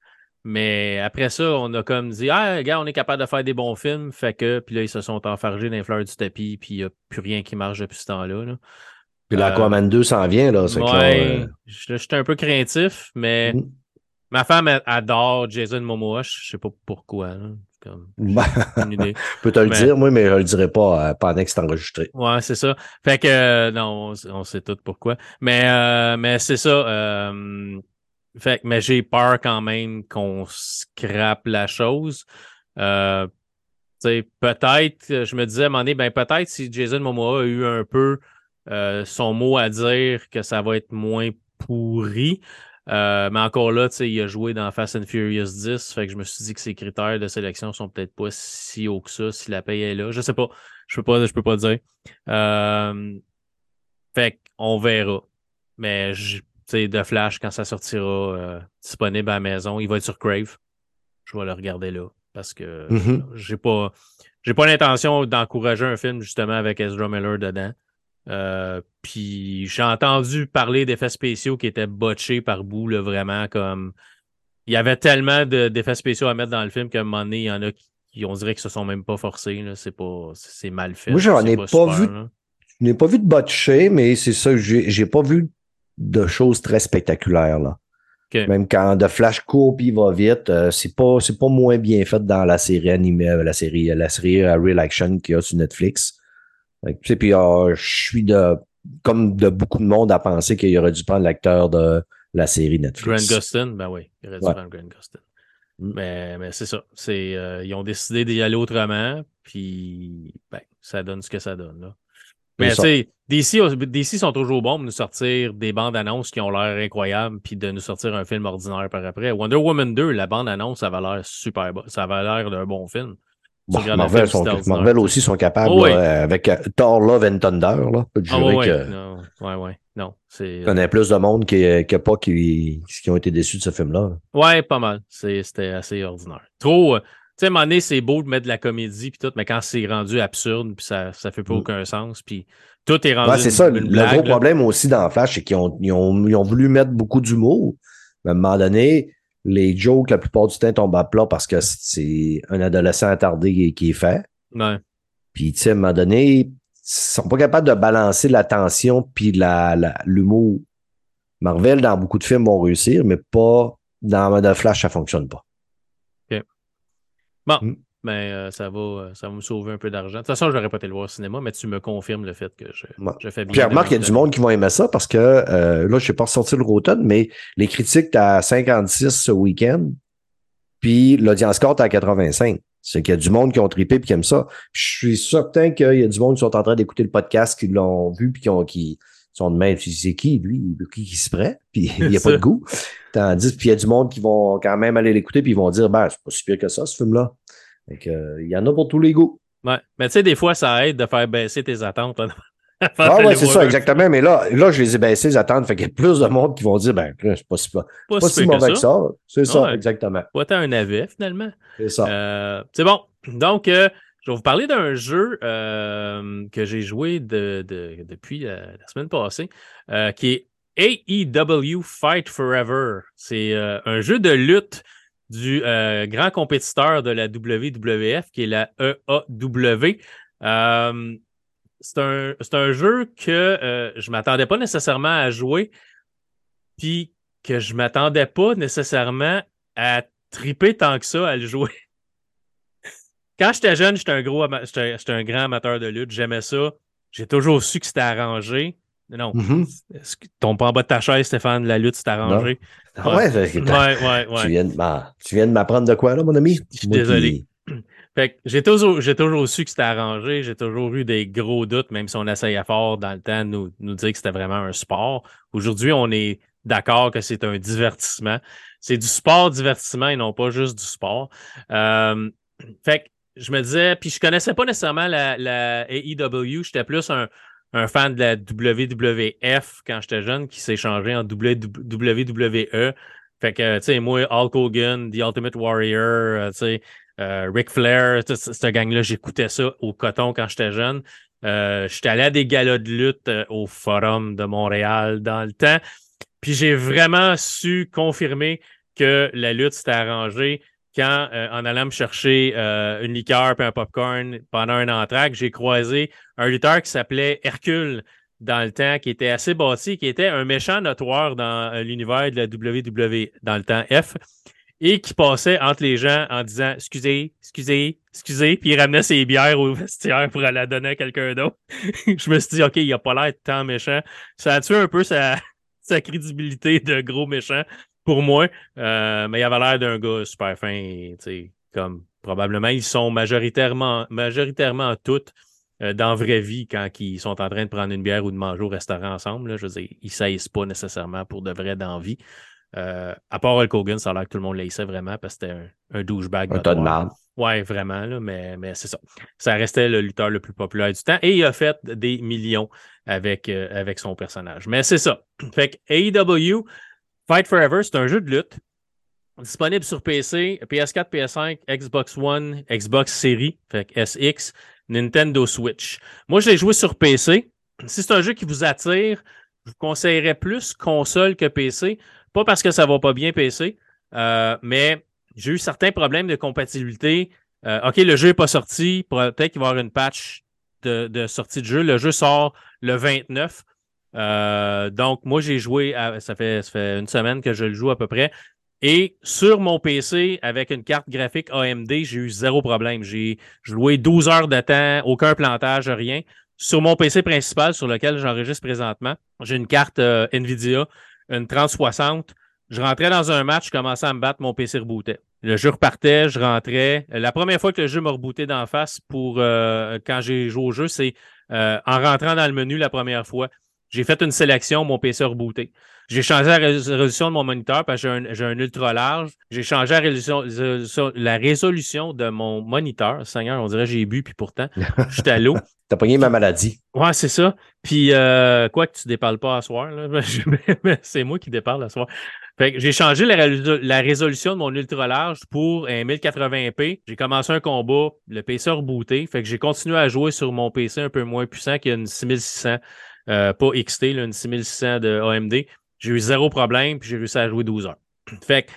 Mais après ça, on a comme dit Ah, gars, on est capable de faire des bons films. Fait que, puis là, ils se sont enfargés dans les fleurs du tapis, puis il n'y a plus rien qui marche depuis ce temps-là. Puis l'Aquaman 2 s'en vient, là. Ouais, euh, j'étais un peu craintif, mais mm. Ma femme adore Jason Momoa. Je sais pas pourquoi. Comme, je peux te le dire, moi, mais je le dirai pas euh, pendant que c'est enregistré. Ouais, c'est ça. Fait que, euh, non, on, sait tout pourquoi. Mais, mais c'est ça. fait mais j'ai peur quand même qu'on scrape la chose. peut-être, je me disais à un moment donné, ben peut-être si Jason Momoa a eu un peu euh, son mot à dire que ça va être moins pourri. Euh, mais encore là, il a joué dans Fast and Furious 10, fait que je me suis dit que ses critères de sélection sont peut-être pas si hauts que ça si la paye est là. Je sais pas. Je peux pas, je peux pas dire. Euh, fait qu'on verra. Mais de Flash, quand ça sortira disponible à la maison, il va être sur Crave. Je vais le regarder là. Parce que mm-hmm. j'ai pas. J'ai pas l'intention d'encourager un film justement avec Ezra Miller dedans. Euh, puis j'ai entendu parler d'effets spéciaux qui étaient botchés par bout, là, vraiment comme. Il y avait tellement d'effets spéciaux à mettre dans le film qu'à un moment donné, il y en a qui, on dirait que se sont même pas forcés. C'est pas. C'est mal fait. Moi, j'en ai pas, vu. Je n'ai pas vu de botché, mais c'est ça, j'ai pas vu de choses très spectaculaires là. Même quand de Flash court puis il va vite, euh, c'est pas c'est pas moins bien fait dans la série animée, la série la série Real Action qu'il y a sur Netflix. Puis euh, je suis de comme de beaucoup de monde à penser qu'il aurait dû prendre l'acteur de la série Netflix. Grant Gustin, ben oui, il aurait dû prendre Grant Gustin. Mm. Mais, mais c'est ça. C'est, euh, ils ont décidé d'y aller autrement, puis ben, ça donne ce que ça donne. Là. Mais tu sais, DC, DC sont toujours bons de nous sortir des bandes annonces qui ont l'air incroyables, puis de nous sortir un film ordinaire par après. Wonder Woman 2, la bande annonce, ça avait l'air super bon. Ça avait l'air d'un bon film. Marvel, sont, Marvel, aussi sont capables, oh, avec euh, Thor Love and Thunder, là, peut ah, ouais, que non. Ouais, ouais. Non, c'est. Y a plus de monde qui n'a pas qui, qui, ont été déçus de ce film-là. Ouais, pas mal. C'était assez ordinaire. Trop. Euh, tu sais, à un moment donné, c'est beau de mettre de la comédie puis tout, mais quand c'est rendu absurde, puis ça, ça fait pas mm. aucun sens, puis tout est rendu. Ouais, c'est ça. le gros problème aussi dans Flash, c'est qu'ils ont, ils ont, ils ont voulu mettre beaucoup d'humour. Mais à un moment donné, les jokes, la plupart du temps, tombent à plat parce que c'est un adolescent attardé qui est fait. Ouais. Puis, tu sais, à un moment donné, ils sont pas capables de balancer l'attention puis la, l'humour. Marvel, dans beaucoup de films, vont réussir, mais pas dans The Flash, ça fonctionne pas. OK. Bon. Hmm mais euh, ça, va, euh, ça va me sauver un peu d'argent. De toute façon, je n'aurais pas été le voir au cinéma, mais tu me confirmes le fait que je, je fais bien. Puis remarque, il y a du monde qui va aimer ça parce que euh, là, je ne sais pas sortir le Rotten, mais les critiques, à 56 ce week-end, puis l'audience score, à 85. C'est qu'il y a du monde qui ont trippé et qui aime ça. je suis certain qu'il y a du monde qui sont en train d'écouter le podcast, qui l'ont vu puis qui, ont, qui sont de même. C'est qui, lui? Qui, qui se prête? Puis [LAUGHS] il n'y a pas de goût. Tandis, puis il y a du monde qui vont quand même aller l'écouter puis ils vont dire, ben, c'est pas si pire que ça, ce film-là. Euh, il y en a pour tous les goûts. Ouais. Mais tu sais, des fois, ça aide de faire baisser tes attentes. Hein. [LAUGHS] ah ouais, c'est ça, exactement. Mais là, là, je les ai baissées, les attentes. Fait qu'il y a plus de monde qui vont dire, ben, c'est pas si, pas, si mauvais que ça. C'est ça, exactement. Pas tant un avis, finalement. C'est ça. Euh, c'est bon. Donc, euh, je vais vous parler d'un jeu que j'ai joué de, de, depuis la semaine passée, qui est AEW Fight Forever. C'est un jeu de lutte du euh, grand compétiteur de la WWF, qui est la EAW. Euh, c'est un, jeu que euh, je ne m'attendais pas nécessairement à jouer, puis que je ne m'attendais pas nécessairement à triper tant que ça à le jouer. [LAUGHS] Quand j'étais jeune, j'étais un gros j'étais un grand amateur de lutte, j'aimais ça. J'ai toujours su que c'était arrangé. Non. Mm Ton pas en bas de ta chaise, Stéphane, la lutte s'est arrangée. Ah ouais, ouais, ouais, ouais, Tu viens de m'apprendre de quoi, là, mon ami? Je suis désolé. [CLEARS THROAT] Fait j'ai toujours, j'ai toujours su que c'était arrangé. J'ai toujours eu des gros doutes, même si on essayait fort dans le temps de nous, nous dire que c'était vraiment un sport. Aujourd'hui, on est d'accord que c'est un divertissement. C'est du sport-divertissement et non pas juste du sport. Euh, [CLEARS THROAT] fait que je me disais, puis je connaissais pas nécessairement la, la AEW, j'étais plus un, un fan de la WWF quand j'étais jeune qui s'est changé en WWE. Fait que, tu sais, moi, Hulk Hogan, The Ultimate Warrior, euh, tu sais, euh, Ric Flair, cette gang-là, j'écoutais ça au coton quand j'étais jeune. Euh, j'étais allé à des galas de lutte au Forum de Montréal dans le temps. Puis j'ai vraiment su confirmer que la lutte s'était arrangée quand, euh, en allant me chercher euh, une liqueur et un popcorn pendant un entraque, j'ai croisé un lutteur qui s'appelait Hercule dans le temps qui était assez bâti, qui était un méchant notoire dans euh, l'univers de la WWE dans le temps F et qui passait entre les gens en disant excusez, excusez, excusez, puis il ramenait ses bières au vestiaire pour la donner à quelqu'un d'autre. [LAUGHS] je me suis dit, OK, il a pas l'air tant méchant. Ça a tué un peu sa [LAUGHS] crédibilité de gros méchant pour moi, euh, mais il avait l'air d'un gars super fin, comme probablement ils sont majoritairement, majoritairement toutes euh, dans la vraie vie quand ils sont en train de prendre une bière ou de manger au restaurant ensemble. Là, je veux dire, ils ne pas nécessairement pour de vrai d'envie. Euh, à part Hulk Hogan, ça a l'air que tout le monde laissait vraiment parce que c'était un, douchebag. Un tas de mal. Ouais, vraiment, là, mais, mais c'est ça. Ça restait le lutteur le plus populaire du temps et il a fait des millions avec, euh, avec son personnage. Mais c'est ça. [CLEARS THROAT] Fait que AEW, Fight Forever, c'est un jeu de lutte disponible sur PC, PS4, PS5, Xbox One, Xbox Series, fait SX, Nintendo Switch. Moi, je l'ai joué sur PC. Si c'est un jeu qui vous attire, je vous conseillerais plus console que PC. Pas parce que ça va pas bien PC, euh, mais j'ai eu certains problèmes de compatibilité. Euh, OK, le jeu n'est pas sorti. Peut-être qu'il va y avoir une patch de, sortie de jeu. Le jeu sort le 29. Euh, donc, moi, j'ai joué, ça, fait, ça fait une semaine que je le joue à peu près. Et sur mon PC, avec une carte graphique AMD, j'ai eu zéro problème. J'ai joué 12 heures de temps, aucun plantage, rien. Sur mon PC principal, sur lequel j'enregistre présentement, j'ai une carte NVIDIA une 3060. Je rentrais dans un match, je commençais à me battre, mon PC rebootait. Le jeu repartait, je rentrais. La première fois que le jeu m'a rebooté d'en face pour euh, quand j'ai joué au jeu, c'est euh, en rentrant dans le menu la première fois. J'ai fait une sélection, mon PC a rebooté. J'ai changé la résolution de mon moniteur parce que j'ai un, ultra large. J'ai changé la résolution, la résolution de mon moniteur. Seigneur, on dirait que j'ai bu, puis pourtant, j'étais à l'eau. [LAUGHS] T'as pogné ma maladie. Ouais, c'est ça. Puis, euh, quoi que tu déparles pas à soir, [LAUGHS] c'est moi qui déparle à soir. Fait que j'ai changé la, résolution de mon ultra large pour un 1080p. J'ai commencé un combat, le PC a rebooté. Fait que j'ai continué à jouer sur mon PC un peu moins puissant qui a une 6600, euh, pas XT, une 6600 de AMD. J'ai eu zéro problème, puis j'ai réussi à jouer 12 heures. [CLEARS THROAT] Fait que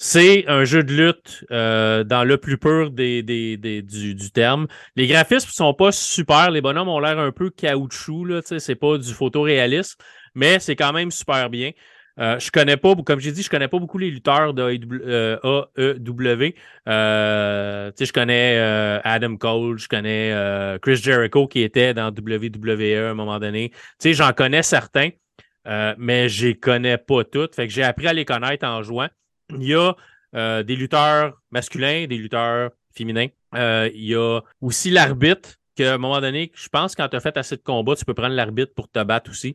c'est un jeu de lutte euh, dans le plus pur des, des, du, terme. Les graphismes sont pas super. Les bonhommes ont l'air un peu caoutchouc. Là, c'est pas du photoréalisme, mais c'est quand même super bien. Euh, je connais pas, comme j'ai dit, je connais pas beaucoup les lutteurs de AEW. Euh, je connais Adam Cole, je connais Chris Jericho qui était dans WWE à un moment donné. J'en connais certains, mais je les connais pas toutes. Fait que j'ai appris à les connaître en jouant. Il y a euh, des lutteurs masculins, des lutteurs féminins. Euh, il y a aussi l'arbitre, qu'à un moment donné, je pense que quand tu as fait assez de combats, tu peux prendre l'arbitre pour te battre aussi.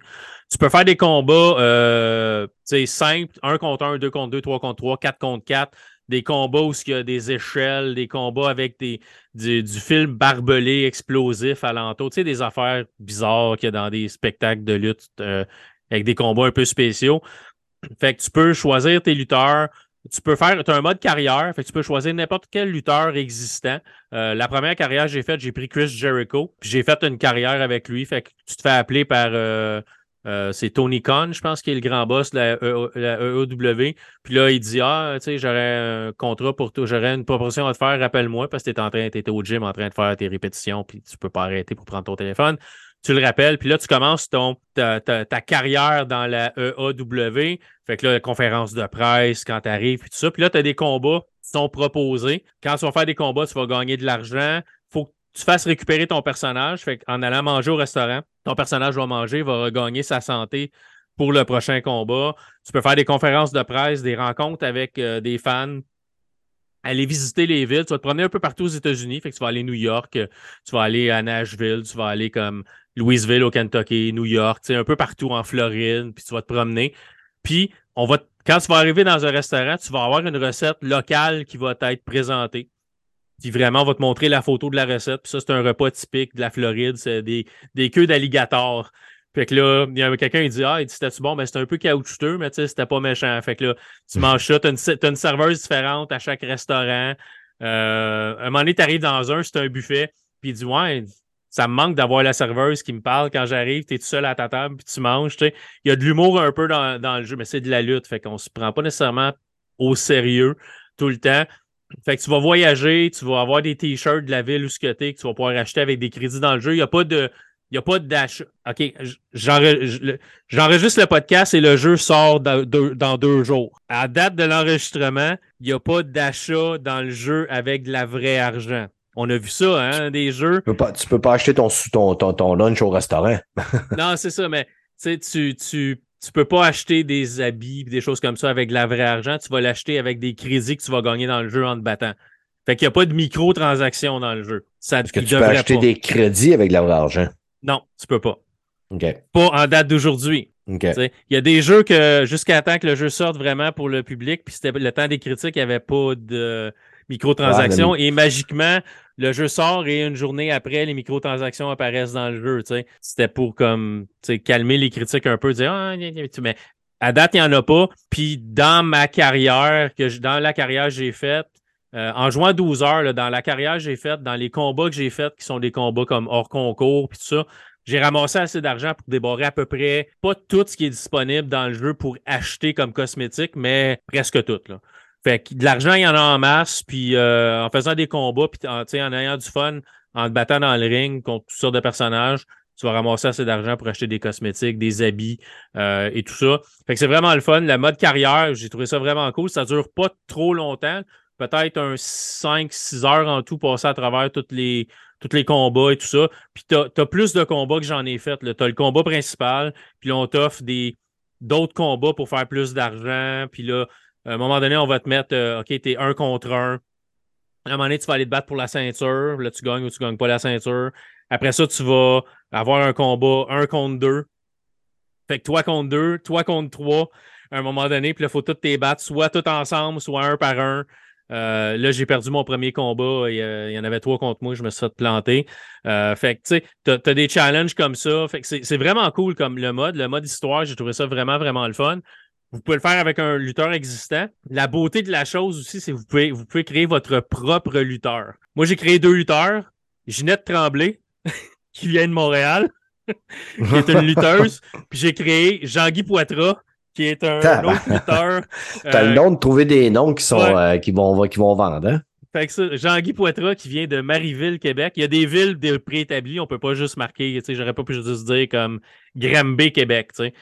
Tu peux faire des combats euh, simples, 1 contre 1, 2 contre 2, 3 contre 3, 4 contre 4 des combats où il y a des échelles, des combats avec des, du, film barbelé, explosif alentour, tu sais, des affaires bizarres qu'il y a dans des spectacles de lutte euh, avec des combats un peu spéciaux. Fait que tu peux choisir tes lutteurs. Tu peux faire, tu as un mode carrière, fait que tu peux choisir n'importe quel lutteur existant. Euh, la première carrière que j'ai faite, j'ai pris Chris Jericho, puis j'ai fait une carrière avec lui. Fait que tu te fais appeler par euh, euh, c'est Tony Khan, je pense, qui est le grand boss de la, EEW. E puis là, il dit Ah, tu sais, j'aurais un contrat pour toi, j'aurais une proposition à te faire, rappelle-moi, parce que tu en train, étais au gym en train de faire tes répétitions, puis tu peux pas arrêter pour prendre ton téléphone tu le rappelles, puis là, tu commences ton, ta, carrière dans la EAW. Fait que là, la conférence de presse, quand tu arrives, puis tout ça. Puis là, tu as des combats qui sont proposés. Quand tu vas faire des combats, tu vas gagner de l'argent. faut que tu fasses récupérer ton personnage. Fait qu'en allant manger au restaurant, ton personnage va manger, va regagner sa santé pour le prochain combat. Tu peux faire des conférences de presse, des rencontres avec euh, des fans aller visiter les villes. Tu vas te promener un peu partout aux États-Unis. Fait que tu vas aller à New York, tu vas aller à Nashville, tu vas aller comme Louisville au Kentucky, New York, un peu partout en Floride, puis tu vas te promener. Puis on va quand tu vas arriver dans un restaurant, tu vas avoir une recette locale qui va t'être présentée. Puis vraiment, on va te montrer la photo de la recette. Puis ça, c'est un repas typique de la Floride. C'est des, des queues d'alligator. Fait que là, il y a quelqu'un qui dit Ah, il dit c'était-tu bon? Ben, c'était un peu caoutchouteux, mais tu sais, c'était pas méchant. Fait que là, tu manges ça, t'as une, as une serveuse différente à chaque restaurant. Euh, un moment donné, t'arrives dans un, c'est un buffet, puis il dit Ouais, ça me manque d'avoir la serveuse qui me parle quand j'arrive, t'es tout seul à ta table, puis tu manges. Tu sais. Il y a de l'humour un peu dans, dans, le jeu, mais c'est de la lutte. Fait qu'on se prend pas nécessairement au sérieux tout le temps. Fait que tu vas voyager, tu vas avoir des t-shirts de la ville où ce que, que tu vas pouvoir acheter avec des crédits dans le jeu. Il n'y a pas de Il n'y a pas d'achat. OK, j'enregistre le podcast et le jeu sort dans deux, jours. À date de l'enregistrement, il n'y a pas d'achat dans le jeu avec de la vraie argent. On a vu ça, hein, des jeux. Tu peux pas, peux pas acheter ton, ton, ton, lunch au restaurant. [LAUGHS] non, c'est ça, mais tu, tu, tu peux pas acheter des habits des choses comme ça avec de la vraie argent. Tu vas l'acheter avec des crédits que tu vas gagner dans le jeu en te battant. Fait qu'il n'y a pas de micro-transactions dans le jeu. Ça, Est-ce que tu peux acheter des crédits avec de la vraie argent? Non, tu peux pas. OK. Pas en date d'aujourd'hui. Il y a des jeux que jusqu'à temps que le jeu sorte vraiment pour le public, puis c'était le temps des critiques, il n'y avait pas de microtransactions. et magiquement, le jeu sort et une journée après, les microtransactions apparaissent dans le jeu. C'était pour comme calmer les critiques un peu, dire ah, mais à date, il n'y en a pas. Puis dans ma carrière, que dans la carrière que j'ai faite, euh, en jouant 12 heures, dans la carrière que j'ai faite, dans les combats que j'ai faits, qui sont des combats comme hors concours, puis tout ça, j'ai ramassé assez d'argent pour débarrer à peu près pas tout ce qui est disponible dans le jeu pour acheter comme cosmétique, mais presque tout. Là. Fait que de l'argent, il y en a en masse, puis euh, en faisant des combats, puis en, en ayant du fun, en te battant dans le ring contre toutes sortes de personnages, tu vas ramasser assez d'argent pour acheter des cosmétiques, des habits euh, et tout ça. Fait que c'est vraiment le fun. Le mode carrière, j'ai trouvé ça vraiment cool. Ça dure pas trop longtemps. Peut-être un 5-6 heures en tout passé à travers toutes les, tous les combats et tout ça. Puis tu as, plus de combats que j'en ai fait. Tu as le combat principal, puis là, on t'offre des d'autres combats pour faire plus d'argent. Puis là, à un moment donné, on va te mettre, euh, OK, t'es un contre un. À un moment donné, tu vas aller te battre pour la ceinture. Là, tu gagnes ou tu gagnes pas la ceinture. Après ça, tu vas avoir un combat un contre deux. Fait que toi contre deux, toi contre trois. À un moment donné, puis là, il faut toutes tes battre, soit tout ensemble, soit un par un. Euh, là, j'ai perdu mon premier combat. Il, y en avait trois contre moi. Je me suis fait planter. Euh, fait que, tu sais, tu as, des challenges comme ça. Fait que c'est vraiment cool comme le mode. Le mode histoire, j'ai trouvé ça vraiment, vraiment le fun. Vous pouvez le faire avec un lutteur existant. La beauté de la chose aussi, c'est que vous pouvez, vous pouvez créer votre propre lutteur. Moi, j'ai créé deux lutteurs. Ginette Tremblay, [LAUGHS] qui vient de Montréal, qui est une lutteuse. Puis j'ai créé Jean-Guy Poitras, qui est un autre lutteur. [LAUGHS] T'as le euh, nom de trouver des noms qui sont euh, qui, vont, qui vont vendre, hein? Fait que ça, Jean-Guy Poitras qui vient de Marieville, Québec. Il y a des villes préétablies, on peut pas juste marquer, tu sais, j'aurais pas pu juste dire comme Granby, Québec, tu sais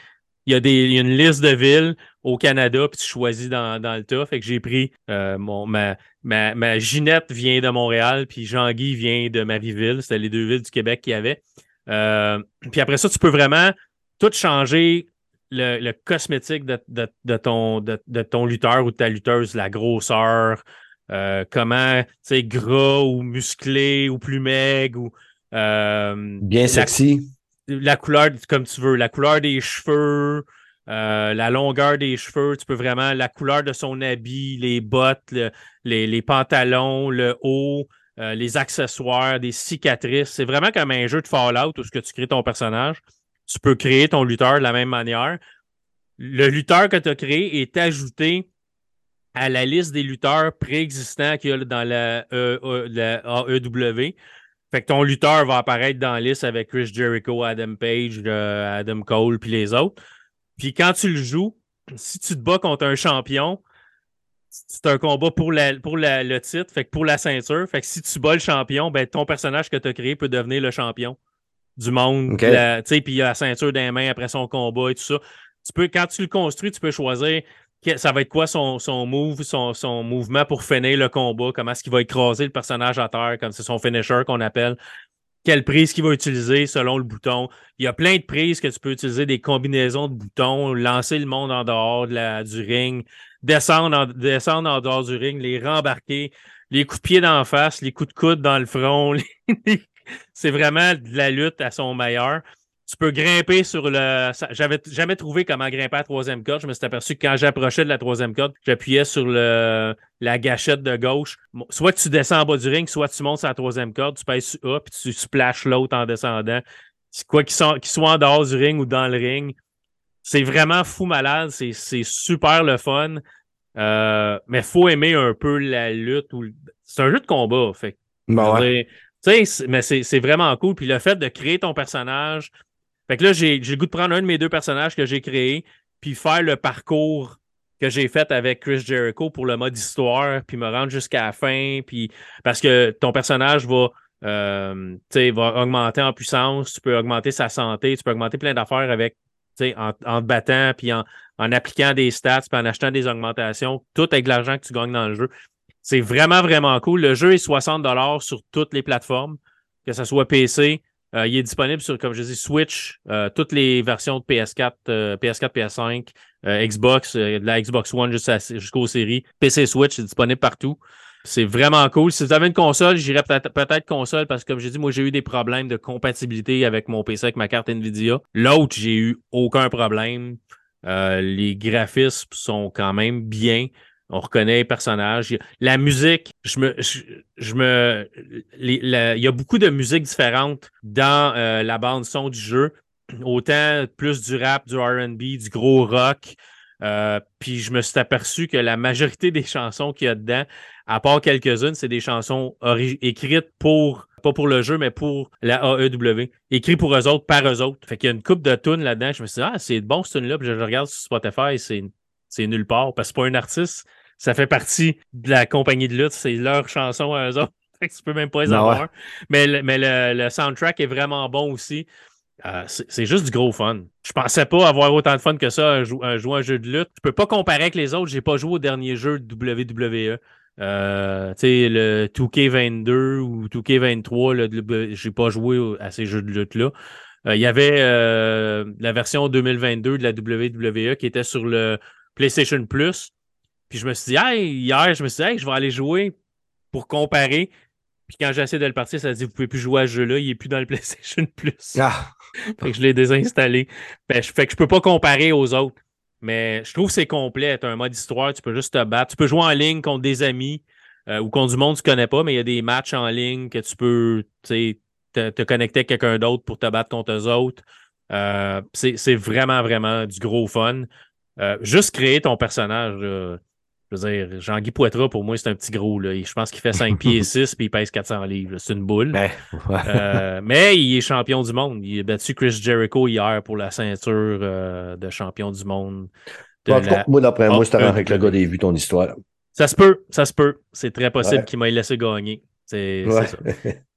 il y, a des, il y a une liste de villes au Canada, puis tu choisis dans, dans le tas. Fait que j'ai pris euh, mon, ma, ma, ma, Ginette vient de Montréal, puis Jean-Guy vient de Marieville. C'était les deux villes du Québec qu'il y avait. Euh, puis après ça, tu peux vraiment tout changer le, le cosmétique de, de, de ton, de, de, ton lutteur ou de ta lutteuse, la grosseur, euh, comment, tu sais, gras ou musclé ou plus maigre ou. Bien sexy la couleur, comme tu veux, la couleur des cheveux, euh, la longueur des cheveux, tu peux vraiment, la couleur de son habit, les bottes, les, pantalons, le haut, euh, les accessoires, des cicatrices. C'est vraiment comme un jeu de Fallout où ce que tu crées ton personnage. Tu peux créer ton lutteur de la même manière. Le lutteur que tu as créé est ajouté à la liste des lutteurs préexistants qu'il y a dans la, e, e, la AEW. Fait que ton lutteur va apparaître dans la liste avec Chris Jericho, Adam Page, euh, Adam Cole, puis les autres. Puis quand tu le joues, si tu te bats contre un champion, c'est un combat pour, la, pour le titre, fait que pour la ceinture. Fait que si tu bats le champion, ben ton personnage que tu as créé peut devenir le champion du monde. Puis il a la ceinture des mains après son combat et tout ça. Tu peux, quand tu le construis, tu peux choisir ça va être quoi son, son move, son, son, mouvement pour finir le combat, comment est-ce qu'il va écraser le personnage à terre, comme c'est son finisher qu'on appelle, quelle prise qu'il va utiliser selon le bouton? Il y a plein de prises que tu peux utiliser, des combinaisons de boutons, lancer le monde en dehors de la, du ring, descendre en, descendre en dehors du ring, les rembarquer, les coups de pied d'en face, les coups de coude dans le front. [LAUGHS] c'est vraiment de la lutte à son meilleur tu peux grimper sur le. J'avais jamais trouvé comment grimper à la troisième corde. Je me suis aperçu que quand j'approchais de la troisième corde, j'appuyais sur le... la gâchette de gauche. Soit tu descends en bas du ring, soit tu montes sur la troisième corde, tu pèses sur A, puis tu splashes l'autre en descendant. Quoi qu'il soit en dehors du ring ou dans le ring. C'est vraiment fou malade. C'est super le fun. Euh, mais faut aimer un peu la lutte. Ou... C'est un jeu de combat. Fait. mais c'est vraiment cool. Puis le fait de créer ton personnage, fait que là, j'ai le goût de prendre un de mes deux personnages que j'ai créé, puis faire le parcours que j'ai fait avec Chris Jericho pour le mode histoire, puis me rendre jusqu'à la fin, puis parce que ton personnage va euh, va augmenter en puissance, tu peux augmenter sa santé, tu peux augmenter plein d'affaires avec en, en te battant, puis en, en appliquant des stats, puis en achetant des augmentations, tout avec l'argent que tu gagnes dans le jeu. C'est vraiment, vraiment cool. Le jeu est 60 sur toutes les plateformes, que ce soit PC. Euh, il est disponible sur, comme je dis, Switch, euh, toutes les versions de PS4, PS4, PS5, Xbox, de la Xbox One jusqu'aux séries. PC Switch, c'est disponible partout. C'est vraiment cool. Si vous avez une console, j'irais peut-être peut console parce que, comme j'ai dit, moi, j'ai eu des problèmes de compatibilité avec mon PC, avec ma carte NVIDIA. L'autre, j'ai eu aucun problème. Euh, les graphismes sont quand même bien. On reconnaît les personnages. La musique, je me, il y a beaucoup de musiques différentes dans euh, la bande son du jeu. Autant plus du rap, du R&B, du gros rock. Euh, puis je me suis aperçu que la majorité des chansons qu'il y a dedans, à part quelques-unes, c'est des chansons écrites pour, pas pour le jeu, mais pour la AEW. Écrites pour eux autres, par eux autres. Fait qu'il y a une coupe de tunes là-dedans. Je me suis dit, ah, c'est bon ce tune-là. Puis je, regarde sur Spotify, c'est, c'est nulle part. Parce que c'est pas un artiste, ça fait partie de la compagnie de lutte. C'est leur chanson à eux autres. [LAUGHS] Tu peux même pas les avoir. Mais, le, mais le, soundtrack est vraiment bon aussi. Euh, c'est juste du gros fun. Je pensais pas avoir autant de fun que ça à, jouer un jeu de lutte. Je peux pas comparer avec les autres. J'ai pas joué au dernier jeu de WWE. Euh, le 2K22 ou 2K23, j'ai pas joué à ces jeux de lutte-là. Euh, il y avait euh, la version 2022 de la WWE qui était sur le PlayStation Plus. Puis je me suis dit, hier, je me suis dit, je vais aller jouer pour comparer. Puis quand j'ai essayé de le partir, ça dit, vous pouvez plus jouer à ce jeu-là, il est plus dans le [LAUGHS] PlayStation Plus. Ah. fait que je l'ai désinstallé. Ben, fait que je peux pas comparer aux autres. Mais je trouve que c'est complet. Tu as un mode histoire, tu peux juste te battre. Tu peux jouer en ligne contre des amis euh, ou contre du monde que tu connais pas, mais il y a des matchs en ligne que tu peux te, te connecter avec quelqu'un d'autre pour te battre contre eux autres. Euh, c'est vraiment, vraiment du gros fun. Euh, juste créer ton personnage. Je veux dire, Jean-Guy Poitras, pour moi, c'est un petit gros. Là. Je pense qu'il fait 5 pieds et [LAUGHS] 6 puis il pèse 400 livres. C'est une boule. Ben, euh, mais il est champion du monde. Il a battu Chris Jericho hier pour la ceinture euh, de champion du monde. Moi, d'après moi, c'est avec le gars des vues ton histoire. Ça se peut, ça se peut. C'est très possible qu'il m'ait laissé gagner. C'est ça.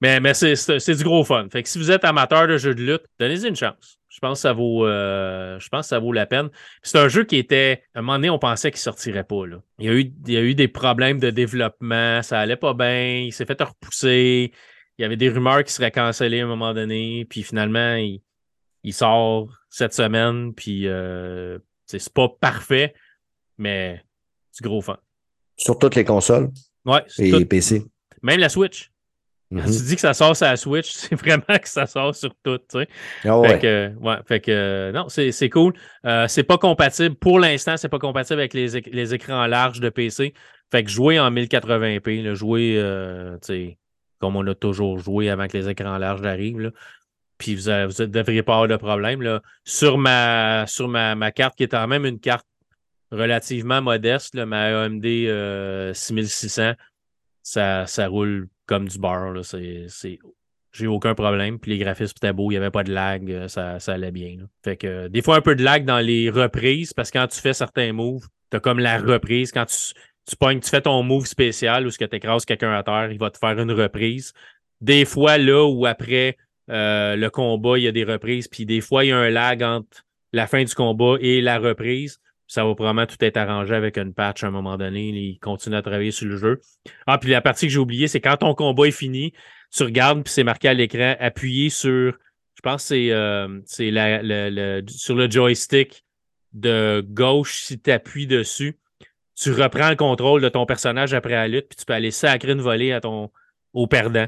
mais mais c'est du gros fun. Fait que si vous êtes amateur de jeux de lutte, donnez-y une chance. Je pense que ça vaut, euh, je pense que ça vaut la peine. C'est un jeu qui était, à un moment donné, on pensait qu'il sortirait pas. Là. Il, y a eu, il y a eu des problèmes de développement, ça allait pas bien, il s'est fait repousser. Il y avait des rumeurs qui seraient cancellées à un moment donné, puis finalement, il, sort cette semaine, puis euh, c'est pas parfait, mais c'est gros fan. Sur toutes les consoles? Ouais. Et PC? Même la Switch. Quand tu dis que ça sort sur la Switch, [LAUGHS] c'est vraiment que ça sort sur tout, tu sais. Ah ouais. Fait que, ouais, fait que non, c'est cool. Euh, c'est pas compatible, pour l'instant, c'est pas compatible avec les, les, écrans larges de PC. Fait que jouer en 1080p, là, jouer, euh, tu sais, comme on a toujours joué avant que les écrans larges arrivent, puis vous, ne devriez pas avoir de problème. Là. Sur, ma, sur ma, ma carte, qui est quand même une carte relativement modeste, là, ma AMD 6600, euh, ça, ça roule comme du beurre. C'est, J'ai aucun problème. Puis les graphismes étaient beaux, il n'y avait pas de lag, euh, ça, ça allait bien. Fait que euh, des fois un peu de lag dans les reprises, parce que quand tu fais certains moves, tu as comme la reprise. Quand tu, tu pognes, tu fais ton move spécial ou ce que tu écrases quelqu'un à terre, il va te faire une reprise. Des fois, là où après euh, le combat, il y a des reprises, puis des fois, il y a un lag entre la fin du combat et la reprise ça va probablement tout être arrangé avec une patch à un moment donné. Ils continuent à travailler sur le jeu. Ah, puis la partie que j'ai oubliée, c'est quand ton combat est fini, tu regardes, puis c'est marqué à l'écran, appuyer sur, je pense que c'est euh, sur le joystick de gauche, si tu appuies dessus, tu reprends le contrôle de ton personnage après la lutte, puis tu peux aller sacrer une volée à au perdant.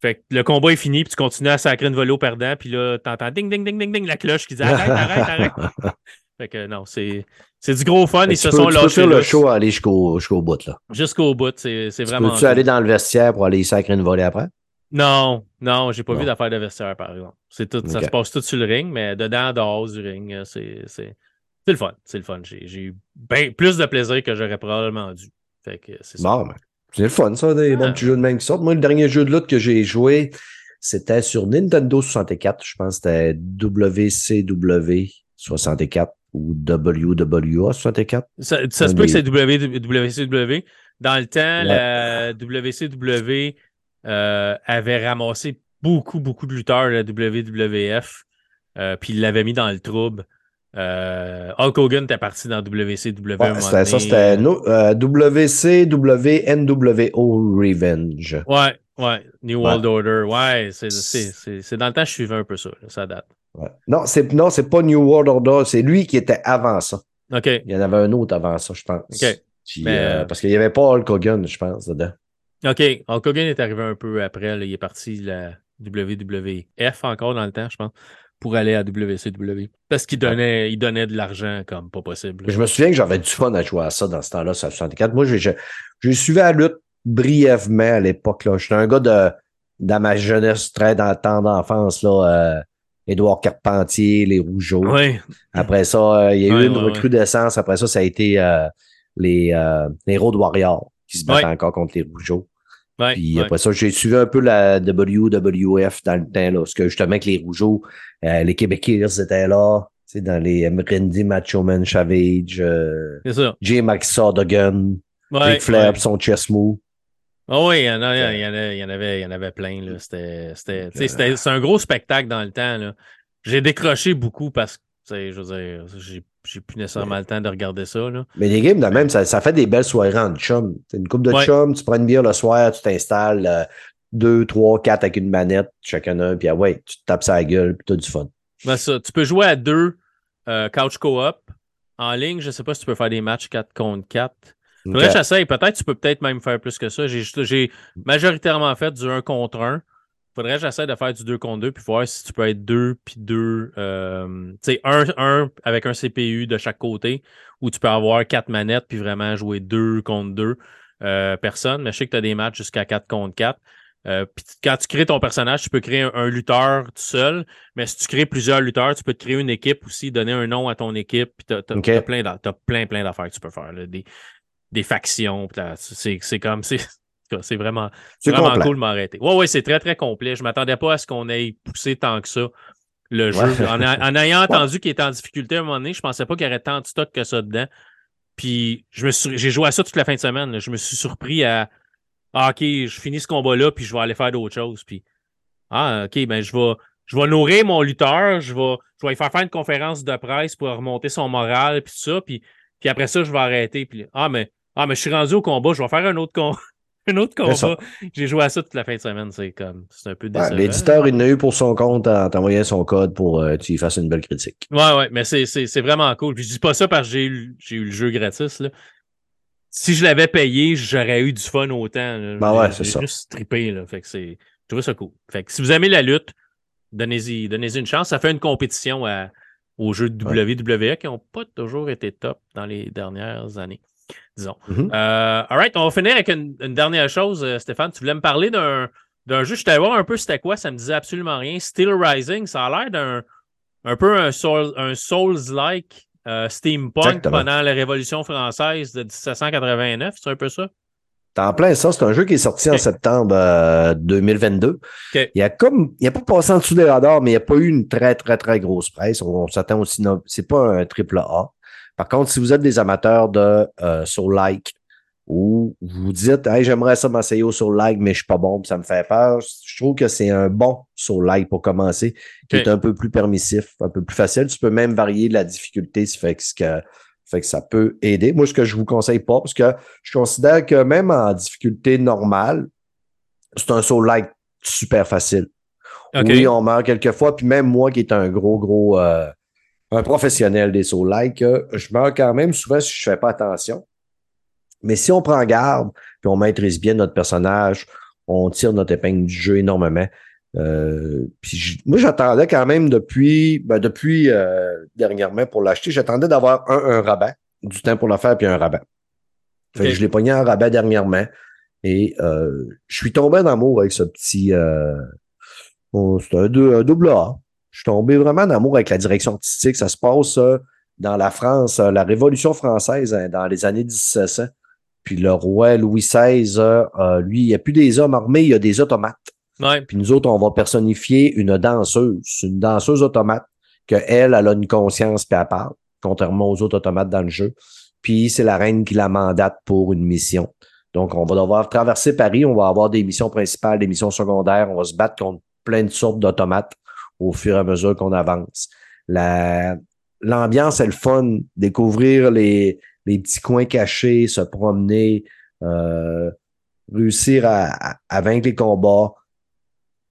Fait que le combat est fini, puis tu continues à sacrer une volée au perdant, puis là, t'entends ding, ding, ding, ding, ding, la cloche qui dit arrête, arrête, arrête. [LAUGHS] fait que non, c'est, c'est du gros fun. Ils se sont lâchés. Peux le show aller jusqu'au jusqu'au bout. là. Jusqu'au bout, c'est vraiment. Peux-tu aller dans le vestiaire pour aller sacrer une volée après? Non, non, j'ai pas vu d'affaire de vestiaire, par exemple. C'est tout, Ça se passe tout sur le ring, mais dedans, dehors du ring, euh, c'est le fun. C'est le fun. J'ai eu ben, plus de plaisir que j'aurais probablement dû. Fait que c'est bon, c'est le fun, ça, des bons petits jeux de même qui sortent. Moi, le dernier jeu de lutte que j'ai joué, c'était sur Nintendo 64. Je pense que c'était WCW 64 ou WWA 64. Ça, ça se peut que c'est WCW. Dans le temps, la WCW avait ramassé beaucoup, beaucoup de lutteurs la WWF, puis il l'avait mis dans le trouble. Hulk Hogan était parti dans WCW. Ouais, ça, c'était WCW NWO Revenge. Ouais, ouais. New World Order. Ouais, c'est dans le temps, je suivais un peu ça. ça date. Non, c'est non, c'est pas New World Order, c'est lui qui était avant ça. OK. Il y en avait un autre avant ça, je pense. OK. Euh, parce qu'il n'y avait pas Hulk Hogan, je pense, dedans. OK. Hulk Hogan est arrivé un peu après. Il est parti la WWF encore dans le temps, je pense, pour aller à WCW. Parce qu'il donnait, il donnait de l'argent comme pas possible. Je me souviens que j'avais du fun à jouer à ça dans ce temps-là, sur 64. Moi, j'ai suivi la lutte brièvement à l'époque. J'étais un gars de dans ma jeunesse, très dans le temps d'enfance, là, euh, Édouard Carpentier, les Rougeaux. Oui. Après ça, euh, il y a eu une recrudescence. Après ça, ça a été euh, les, euh, les Road Warriors qui se battent encore contre les Rougeaux. Puis après ça, j'ai suivi un peu la WWF dans le temps, là, parce que justement, avec les Rougeaux, les Québécois étaient là. C'est dans les Randy Macho Man Savage, euh, J. Max Sardogan, Ric Flair, son chest move. Oh oui, il y, en, avait, il y en avait plein. C'était, c'est un gros spectacle dans le temps. J'ai décroché beaucoup parce que, je veux dire, j'ai, j'ai plus nécessairement le temps de regarder ça. Là. Mais les games, de même, ça, ça, fait des belles soirées en chum. une coupe de chum, tu prends une bière le soir, tu t'installes euh, deux, trois, quatre avec une manette, chacun un, puis ah ouais, tu te tapes ça la gueule, puis tu as du fun. Ben ça, tu peux jouer à deux euh, couch co-op. En ligne, je sais pas si tu peux faire des matchs 4 contre 4. Faudrait que j'essaye. Peut-être tu peux peut-être même faire plus que ça. J'ai majoritairement fait du 1 contre 1. Faudrait que j'essaie de faire du 2 contre 2 puis voir si tu peux être 2 puis 2. Euh, tu sais, 1, 1 avec un CPU de chaque côté ou tu peux avoir 4 manettes puis vraiment jouer 2 contre 2 euh, personnes. Mais je sais que tu as des matchs jusqu'à 4 contre 4. Euh, puis quand tu crées ton personnage, tu peux créer un, lutteur tout seul, mais si tu crées plusieurs lutteurs, tu peux te créer une équipe aussi, donner un nom à ton équipe, puis tu as, plein, plein, plein d'affaires que tu peux faire. Là. Des, des factions. C'est comme. C'est [LAUGHS] vraiment, vraiment cool de m'arrêter. Ouais, ouais, c'est très, très complet. Je ne m'attendais pas à ce qu'on ait poussé tant que ça le jeu. En, ayant [LAUGHS] entendu qu'il était en difficulté à un moment donné, je ne pensais pas qu'il y aurait tant de stock que ça dedans. Puis j'ai joué à ça toute la fin de semaine. Je me suis surpris à ah, OK, je finis ce combat-là, puis je vais aller faire d'autres choses. Puis Ah, OK, ben je vais, je vais nourrir mon lutteur, je vais, je vais lui faire faire une conférence de presse pour remonter son moral, puis tout ça. Puis, puis après ça, je vais arrêter. Puis, ah, mais ah, mais je suis rendu au combat, je vais faire un autre, [LAUGHS] un autre combat. J'ai joué à ça toute la fin de semaine, c'est comme c'est un peu décevant. L'éditeur, il n'a eu pour son compte en t'envoyant son code pour que euh, tu y fasses une belle critique. Ouais, ouais, mais c'est vraiment cool. Puis je dis pas ça parce que j'ai eu, eu le jeu gratis. Là. Si je l'avais payé, j'aurais eu du fun autant. Là. Ben ouais, c'est ça. juste trippé. Là. Fait que c'est. Je trouve ça cool. Fait que si vous aimez la lutte, donnez-y donnez une chance. Ça fait une compétition à, aux jeux de WWE qui n'ont pas toujours été top dans les dernières années disons. Mm-hmm. Euh, all right, on va finir avec une, dernière chose, euh, Stéphane. Tu voulais me parler d'un, d'un jeu. Je t'allais voir un peu c'était quoi, ça me disait absolument rien. Steel Rising, ça a l'air d'un un peu un, soul, un Souls-like euh, steampunk pendant la Révolution française de 1789, c'est un peu ça? T'es en plein ça, c'est un jeu qui est sorti en septembre 2022. Il a comme, il a pas passé en dessous des radars, mais il n'y a pas eu une très, très, très grosse presse. On, s'attend aussi, c'est pas un triple A. Par contre, si vous êtes des amateurs de euh, sur like ou vous dites hey, j'aimerais ça m'essayer au sur like, mais je suis pas bon, ça me fait peur, je trouve que c'est un bon sur like pour commencer, qui est un peu plus permissif, un peu plus facile. Tu peux même varier la difficulté, ça fait que, fait que ça peut aider. Moi, ce que je vous conseille pas, parce que je considère que même en difficulté normale, c'est un sur like super facile. Oui, on meurt quelques fois, puis même moi qui est un gros, gros euh, un professionnel des sauts like, je meurs quand même souvent si je fais pas attention. Mais si on prend garde, puis on maîtrise bien notre personnage, on tire notre épingle du jeu énormément. Euh, puis moi, j'attendais quand même depuis, ben depuis euh, dernièrement pour l'acheter, j'attendais d'avoir un, un rabat, du temps pour le faire, puis un rabat. Fait que je l'ai pogné en rabat dernièrement. Et euh, je suis tombé en amour avec ce petit. Euh, c'est un, un, double A. Je suis tombé vraiment en amour avec la direction artistique. Ça se passe euh, dans la France, euh, la Révolution française, hein, dans les années 1700. Puis le roi Louis XVI, euh, lui, il n'y a plus des hommes armés, il y a des automates. Puis nous autres, on va personnifier une danseuse, une danseuse automate, qu'elle, elle a une conscience puis elle parle, contrairement aux autres automates dans le jeu. Puis c'est la reine qui la mandate pour une mission. Donc, on va devoir traverser Paris, on va avoir des missions principales, des missions secondaires, on va se battre contre plein de sortes d'automates au fur et à mesure qu'on avance. l'ambiance est le fun, découvrir les, les petits coins cachés, se promener, euh, réussir à, vaincre les combats.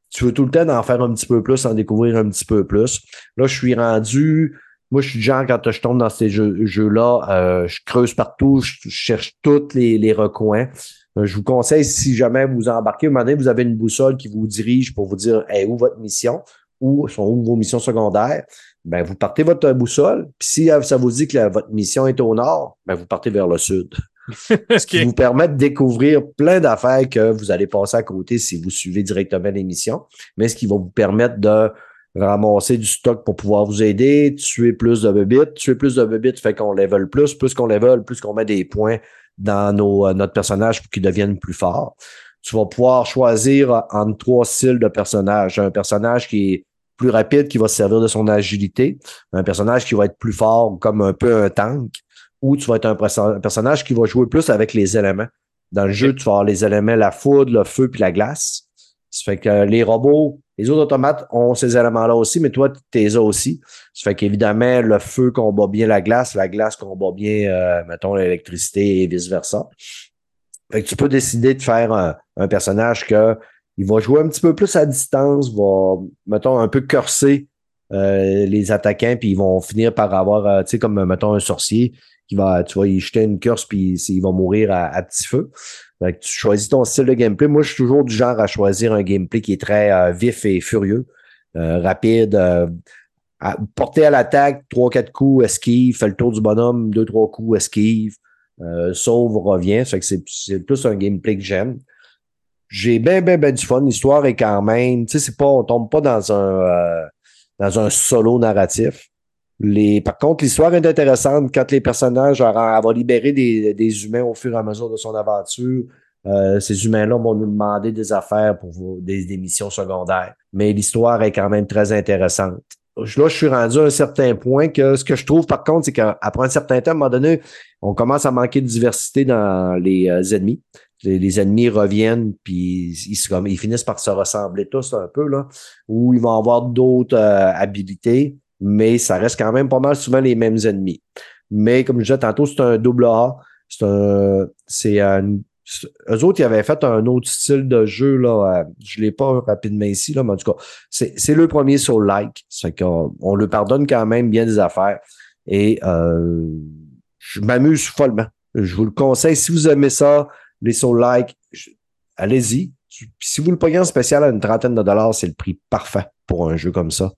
Tu veux tout le temps en faire un petit peu plus, en découvrir un petit peu plus. Là, je suis rendu. Moi, je suis genre, quand je tombe dans ces jeux-là, euh, je creuse partout, je, cherche tous les, les recoins. Euh, je vous conseille, si jamais vous embarquez, un moment donné, vous avez une boussole qui vous dirige pour vous dire hey, où votre mission, où sont où vos missions secondaires. Ben, vous partez votre boussole, puis si ça vous dit que votre mission est au nord, ben, vous partez vers le sud. [LAUGHS] Ce qui vous permet de découvrir plein d'affaires que vous allez passer à côté si vous suivez directement l'émission, mais ce qui va vous permettre de ramasser du stock pour pouvoir vous aider, tuer plus de bébites. Tuer plus de bébites fait qu'on level plus. Plus qu'on level, plus qu'on met des points dans nos, euh, notre personnage pour qu'il devienne plus fort. Tu vas pouvoir choisir entre trois styles de personnages. Un personnage qui est plus rapide, qui va se servir de son agilité. Un personnage qui va être plus fort, comme un peu un tank ou tu vas être un, personnage qui va jouer plus avec les éléments. Dans le jeu, tu vas avoir les éléments, la foudre, le feu puis la glace. Ça fait que les robots, les autres automates ont ces éléments-là aussi, mais toi, tu les as aussi. Ça fait qu'évidemment, le feu combat bien la glace, la glace combat bien, euh, mettons, l'électricité et vice-versa. Fait que tu peux décider de faire un, personnage que il va jouer un petit peu plus à distance, va, mettons, un peu corser euh, les attaquants, puis ils vont finir par avoir, euh, tu sais, comme, mettons, un sorcier qui va, tu vas y jeter une curse puis il va mourir à, petit feu. Donc, tu choisis ton style de gameplay. Moi, je suis toujours du genre à choisir un gameplay qui est très euh, vif et furieux, euh, rapide, à, porté à l'attaque, trois, quatre coups, esquive, fait le tour du bonhomme, deux, trois coups, esquive, sauve, revient. Que c'est plus un gameplay que j'aime. J'ai bien, bien, bien du fun. L'histoire est quand même, tu sais, c'est pas, on tombe pas dans un, dans un solo narratif. Les, par contre, l'histoire est intéressante quand les personnages, elle va libérer des, des, humains au fur et à mesure de son aventure. Euh, ces humains-là vont nous demander des affaires pour des, des missions secondaires. Mais l'histoire est quand même très intéressante. Là, je suis rendu à un certain point que ce que je trouve, par contre, c'est qu'après un certain temps, à un moment donné, on commence à manquer de diversité dans les euh, ennemis. Les, ennemis reviennent, puis ils, ils, finissent par se ressembler tous un peu, là, ou ils vont avoir d'autres euh, habilités mais ça reste quand même pas mal souvent les mêmes ennemis. Mais comme je disais tantôt, c'est un double A. C'est un. C'est un. Eux autres, ils avaient fait un autre style de jeu, là. Euh, je l'ai pas rapidement ici, là, mais en tout cas, c'est le premier sur like. C'est qu'on on le pardonne quand même bien des affaires. Et euh, je m'amuse follement. Je vous le conseille. Si vous aimez ça, les soul like, allez-y. Si vous le payez en spécial à une trentaine de dollars, c'est le prix parfait pour un jeu comme ça.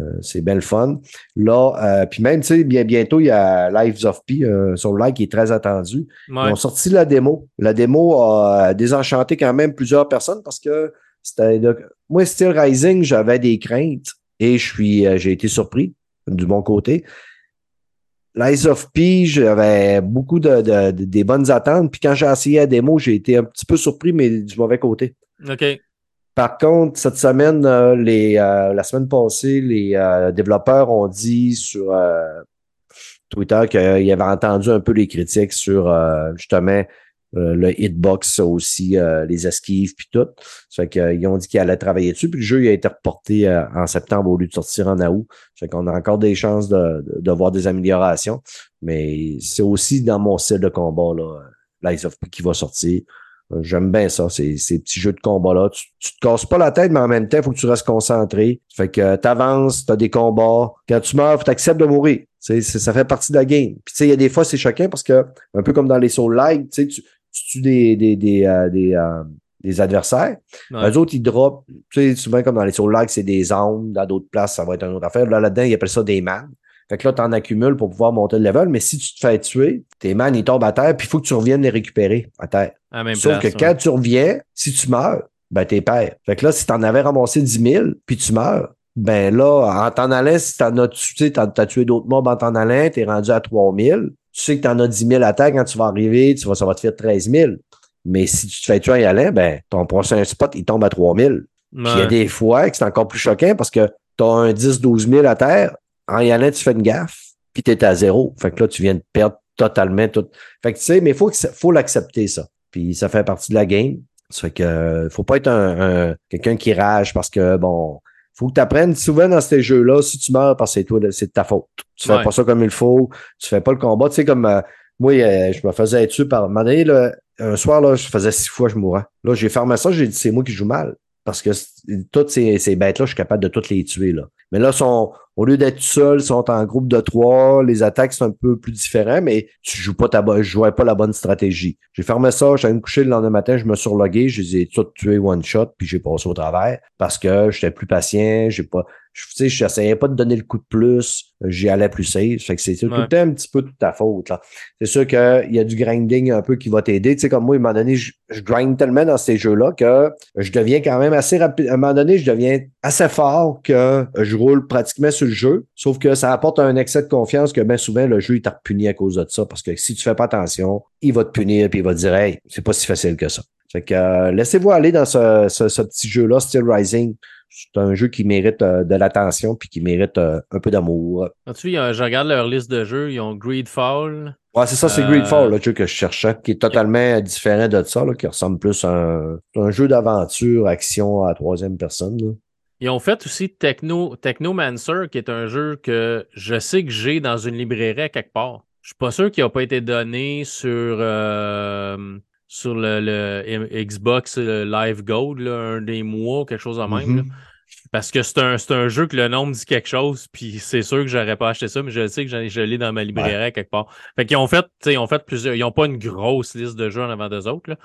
Euh, c'est belle fun. Là, euh, puis même, tu sais, bien, bientôt, il y a Lives of P euh, sur le live qui est très attendu. Ils ont sorti la démo. La démo a désenchanté quand même plusieurs personnes parce que c'était moi, Steel Rising, j'avais des craintes et je suis j'ai été surpris du bon côté. Lives of P, j'avais beaucoup de, des bonnes attentes. Puis quand j'ai essayé la démo, j'ai été un petit peu surpris, mais du mauvais côté. OK. Par contre, cette semaine, euh, les, euh, la semaine passée, les euh, développeurs ont dit sur Twitter qu'ils avaient entendu un peu les critiques sur justement le hitbox aussi, les esquives puis tout. Ça fait qu'ils ont dit qu'ils allaient travailler dessus. Le jeu a été reporté en septembre au lieu de sortir en août. Ça fait qu'on a encore des chances de, de, voir des améliorations. Mais c'est aussi dans mon style de combat, là, Lies of P qui va sortir. Euh, j'aime bien ça, ces, ces petits jeux de combat-là. Tu, tu te casses pas la tête, mais en même temps, il faut que tu restes concentré. Fait que tu avances, tu as des combats. Quand tu meurs, tu acceptes de mourir. ça fait partie de la game. Puis tu sais, il y a des fois, c'est choquant parce que, un peu comme dans les Soul Like, tu, tu tues des, des, des, euh, des, euh, des, adversaires. Les autres, ils drop, tu sais, souvent comme dans les Soul Like, c'est des ondes. Dans d'autres places, ça va être une autre affaire. Là, là-dedans, ils appellent ça des man. Fait que là, tu en accumules pour pouvoir monter le level, mais si tu te fais tuer, tes man, ils tombent à terre, puis il faut que tu reviennes les récupérer à terre. Sauf que quand tu reviens, si tu meurs, ben t'es père. Fait que là, si t'en avais ramassé 10 000, puis tu meurs, ben là, en t'en allant, si t'en as tué, t'as, as tué d'autres mobs en t'en allant, t'es rendu à 3 000, tu sais que t'en as 10 000 à terre, quand tu vas arriver, tu vas, ça va te faire 13 000. Mais si tu te fais tuer en y allant, ben, ton prochain spot, il tombe à 3 000. Puis il y a des fois que c'est encore plus choquant parce que t'as un 10-12 000 à terre, en y allant, tu fais une gaffe, puis es à zéro. Fait que là, tu viens de perdre totalement tout. Fait que tu sais, mais il faut, faut l'accepter, ça. puis ça fait partie de la game. Ça fait que euh, faut pas être un, quelqu'un qui rage parce que bon, faut que tu apprennes souvent dans ces jeux-là, si tu meurs parce que c'est toi, c'est de ta faute. Tu fais pas ça comme il faut, tu fais pas le combat. Tu sais, comme euh, moi, euh, je me faisais tuer par un donné, là, un soir, là, je faisais six fois, je mourais. Là, j'ai fermé ça, j'ai dit c'est moi qui joue mal. Parce que toutes ces, ces bêtes-là, je suis capable de toutes les tuer. Là. Mais là, sont, au lieu d'être seuls, sont en groupe de trois. Les attaques sont un peu plus différentes, mais tu joues pas ta je jouais pas la bonne stratégie. J'ai fermé ça, j'allais me coucher le lendemain matin, je me suis relogué, je les ai tous tués one shot, puis j'ai passé au travers parce que j'étais plus patient, j'ai pas, je sais, j'essayais pas de donner le coup de plus, j'y allais plus safe. Fait que c'est tout le temps un petit peu de ta faute, là. C'est sûr qu'il y a du grinding un peu qui va t'aider. Tu sais, comme moi, à un moment donné, je, je grind tellement dans ces jeux-là que je deviens quand même assez rapide. À un moment donné, je deviens assez fort que je roule pratiquement sur le jeu. Sauf que ça apporte un excès de confiance que bien souvent, le jeu, il t'a puni à cause de ça. Parce que si tu fais pas attention, il va te punir puis il va te dire, hey, c'est pas si facile que ça. Fait que euh, laissez-vous aller dans ce, ce, petit jeu-là, Still Rising. C'est un jeu qui mérite euh, de l'attention puis qui mérite euh, un peu d'amour. Tu je regarde leur liste de jeux, ils ont Greedfall. Ouais, c'est ça, c'est Greedfall, le jeu que je cherchais, qui est totalement différent de ça, là, qui ressemble plus à un, un jeu d'aventure, action à troisième personne. Là. Ils ont fait aussi Techno, Technomancer, qui est un jeu que je sais que j'ai dans une librairie à quelque part. Je suis pas sûr qu'il n'a pas été donné sur, euh, sur le, Xbox Live Gold, un des mois, quelque chose de même. Mm-hmm. Parce que c'est un, un, jeu que le nom me dit quelque chose, puis c'est sûr que j'aurais pas acheté ça, mais je sais que je l'ai dans ma librairie quelque part. Fait qu'ils ont fait, ils ont fait plusieurs. Ils n'ont pas une grosse liste de jeux en avant des autres. Là.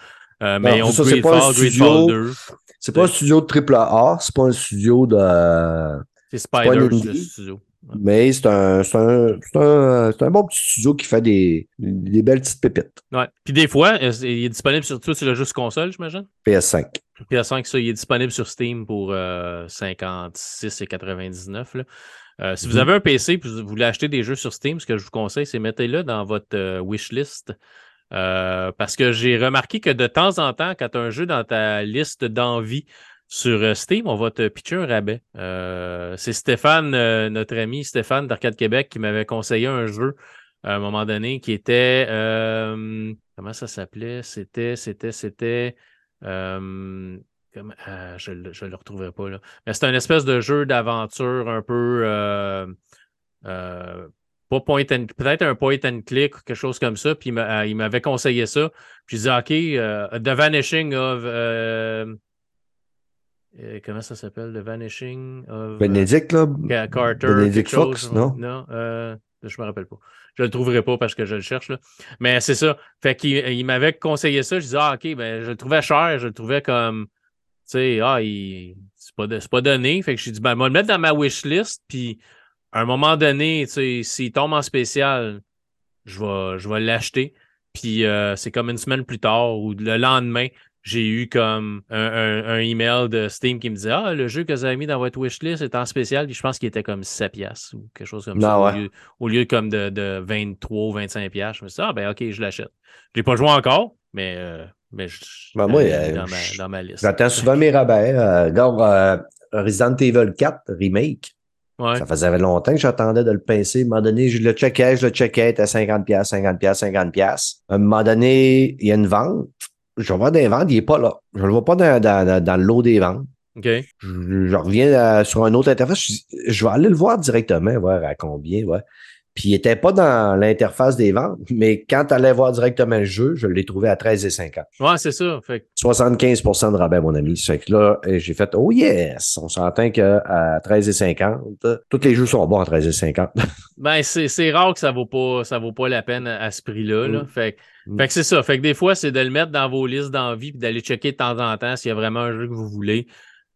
Euh, mais ils ont ça, Greedfall 2. C'est pas un studio de triple A, c'est pas un studio de. C'est Spiders, le studio. Mais c'est un, un, un, un, bon petit studio qui fait des, des belles petites pépites. Ouais. Puis des fois, il est disponible sur tout, c'est le jeu sur console, j'imagine? PS5. PS5, ça, il est disponible sur Steam pour euh, 56,99. Euh, si vous mhm. avez un PC et vous voulez acheter des jeux sur Steam, ce que je vous conseille, c'est mettez-le dans votre euh, wishlist. Euh, parce que j'ai remarqué que de temps en temps, quand tu as un jeu dans ta liste d'envie sur euh, Steam, on va te pitcher un rabais. Euh, c'est Stéphane, notre ami Stéphane d'Arcade Québec, qui m'avait conseillé un jeu à un moment donné qui était. comment ça s'appelait? C'était, c'était, c'était. je ne le retrouverai pas là. Mais c'était un espèce de jeu d'aventure un peu point peut-être un point and click ou quelque chose comme ça. Puis il euh, m'avait conseillé ça. Puis je disais, OK, euh, The Vanishing of. Euh, comment ça s'appelle? The Vanishing of. Benedict, là? Carter. Benedict Fox, non? Non, je me rappelle pas. Je le trouverai pas parce que je le cherche, là. Mais c'est ça. Fait qu'il il, m'avait conseillé ça. Je disais, ah, OK, ben, je le trouvais cher. Je le trouvais comme. Tu sais, ah, il... c'est pas, pas donné. Fait que je dit, ben, je vais le mettre dans ma wish list. Puis à un moment donné, s'il tombe en spécial, je vais, je vais l'acheter. Puis euh, c'est comme une semaine plus tard ou le lendemain, j'ai eu comme un, email de Steam qui me disait Ah, le jeu que vous avez mis dans votre wishlist est en spécial. Puis je pense qu'il était comme 7 piastres ou quelque chose comme ça. Au, lieu, comme de, de 23 ou 25 piastres. Je me suis dit Ah, ben OK, je l'achète. Je l'ai pas joué encore, mais, euh, mais je, ben moi, euh, dans, ma, dans, ma, liste. J'attends souvent mes rabais. Euh, Resident Evil 4 Remake. Ça faisait longtemps que j'attendais de le pincer. À un moment donné, je le checkais, je le checkais, à 50$, 50$, 50$. À un moment donné, il y a une vente. Je vais voir des ventes, il n'est pas là. Je ne le vois pas dans, dans, dans, le lot des ventes. Je, je, reviens euh, sur un autre interface. Je, je, vais aller le voir directement, voir à combien. Ouais. Puis il n'était pas dans l'interface des ventes, mais quand tu allais voir directement le jeu, je l'ai trouvé à 13,50. Ouais, c'est ça. Fait 75% de rabais, mon ami. Fait que là, j'ai fait Oh yes! On s'entend qu'à 13,50, tous les jeux sont bons à 13,50. [LAUGHS] ben, c'est rare que ça vaut pas ça vaut pas la peine à ce prix-là. Là. Mm. Fait, mm. fait que c'est ça. Fait que des fois, c'est de le mettre dans vos listes d'envie puis d'aller checker de temps en temps s'il y a vraiment un jeu que vous voulez.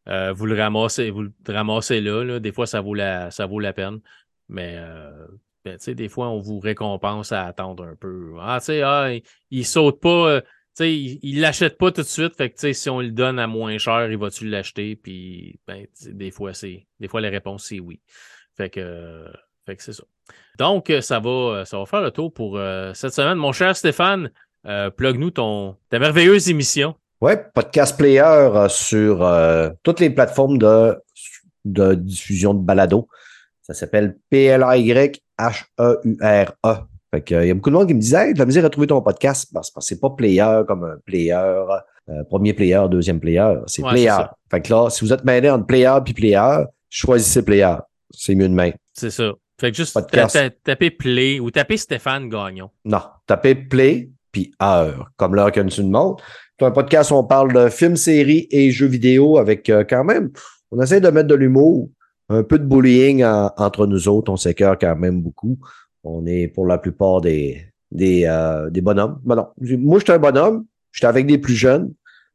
Euh, vous le ramassez, vous le ramassez là, là, Des fois, ça vaut la, ça vaut la peine. Mais euh, ben, des fois, on vous récompense à attendre un peu. Ah, tu sais, ah, il, saute pas, euh, il, il l'achète pas tout de suite. Fait que, si on le donne à moins cher, il va-tu l'acheter? Puis, ben, des fois, c'est, des fois, la réponse, c'est oui. Fait que, fait que c'est ça. Donc, ça va, ça va faire le tour pour euh, cette semaine. Mon cher Stéphane, euh, plug-nous ton, ta merveilleuse émission. Oui, podcast player sur toutes les plateformes de, diffusion de balado. Ça s'appelle PLAY H-E-U-R-E Fait que, il y a beaucoup de monde qui me disait, hey, de la misère à trouver ton podcast. Parce que c'est pas player comme un player, euh, premier player, deuxième player. C'est Ouais, player. Fait que là, si vous êtes mêlé entre player puis player, choisissez player. C'est mieux de même. C'est ça. Fait que juste taper play ou taper Stéphane Gagnon. Non, tapez play puis heure, comme l'heure que nous demande. C'est un podcast où on parle de films, séries et jeux vidéo avec euh, quand même, on essaie de mettre de l'humour, un peu de bullying en- entre nous autres. On s'écœure quand même beaucoup. On est pour la plupart des, des, euh, des bonhommes. Ben non, moi, j'étais un bonhomme. J'étais avec des plus jeunes.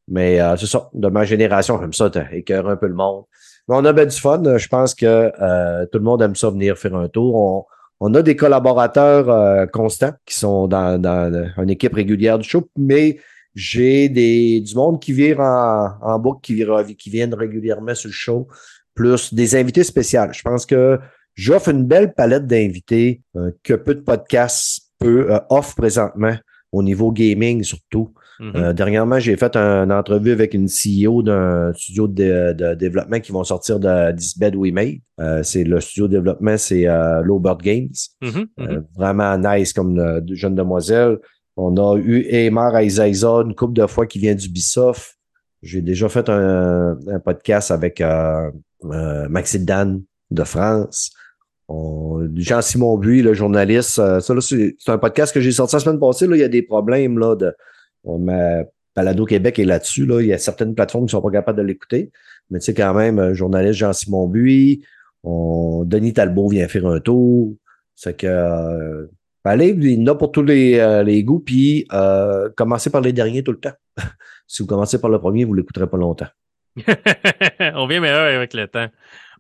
Mais euh, c'est ça, de ma génération, j'aime ça, écœurer un peu le monde. On a bien du fun. Je pense que euh, tout le monde aime ça venir faire un tour. On, a des collaborateurs euh, constants qui sont dans, dans une équipe régulière du show, mais j'ai des du monde qui vire en, en boucle, qui, vire, qui viennent régulièrement sur le show, plus des invités spéciaux. Je pense que j'offre une belle palette d'invités euh, que peu de podcasts euh, offrent présentement au niveau gaming surtout. Mhm. Euh, dernièrement, j'ai fait un- une entrevue avec une CEO d'un studio de, de développement qui vont sortir de This Bed We Made. Euh, c'est le studio de développement, c'est euh, Lowbird Games. Mhm, mhm. Euh, vraiment nice comme jeune demoiselle. On a eu Aymar Aizaïza une couple de fois qui vient d'Ubisoft. J'ai déjà fait un, un podcast avec Maxime Dan de France. On- Jean-Simon Buis, le journaliste. ça, c'est un podcast que j'ai sorti la semaine passée. Là, il y a des problèmes là, de. On met Balado Québec est là-dessus. Là. Il y a certaines plateformes qui sont pas capables de l'écouter. Mais tu sais, quand même, euh, journaliste Jean-Simon Buis. On, Denis Talbot vient faire un tour. C'est que euh, allez, il y en a pour tous les, euh, les goûts, puis euh, commencez par les derniers tout le temps. [LAUGHS] si vous commencez par le premier, vous l'écouterez pas longtemps. [LAUGHS] On vient meilleur avec le temps.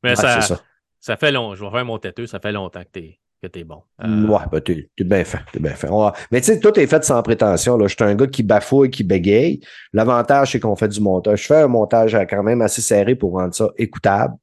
Mais ça, ça. ça. fait long. Je vais faire mon têteux. Ça fait longtemps que t'es que t'es bon. Euh, Ouais, ben, t'es, t'es bien fait. T'es bien fait. Va- Mais tu sais, tout est fait sans prétention. Là. Je suis un gars qui bafouille, qui bégaye. L'avantage, c'est qu'on fait du montage. Je fais un montage quand même assez serré pour rendre ça écoutable.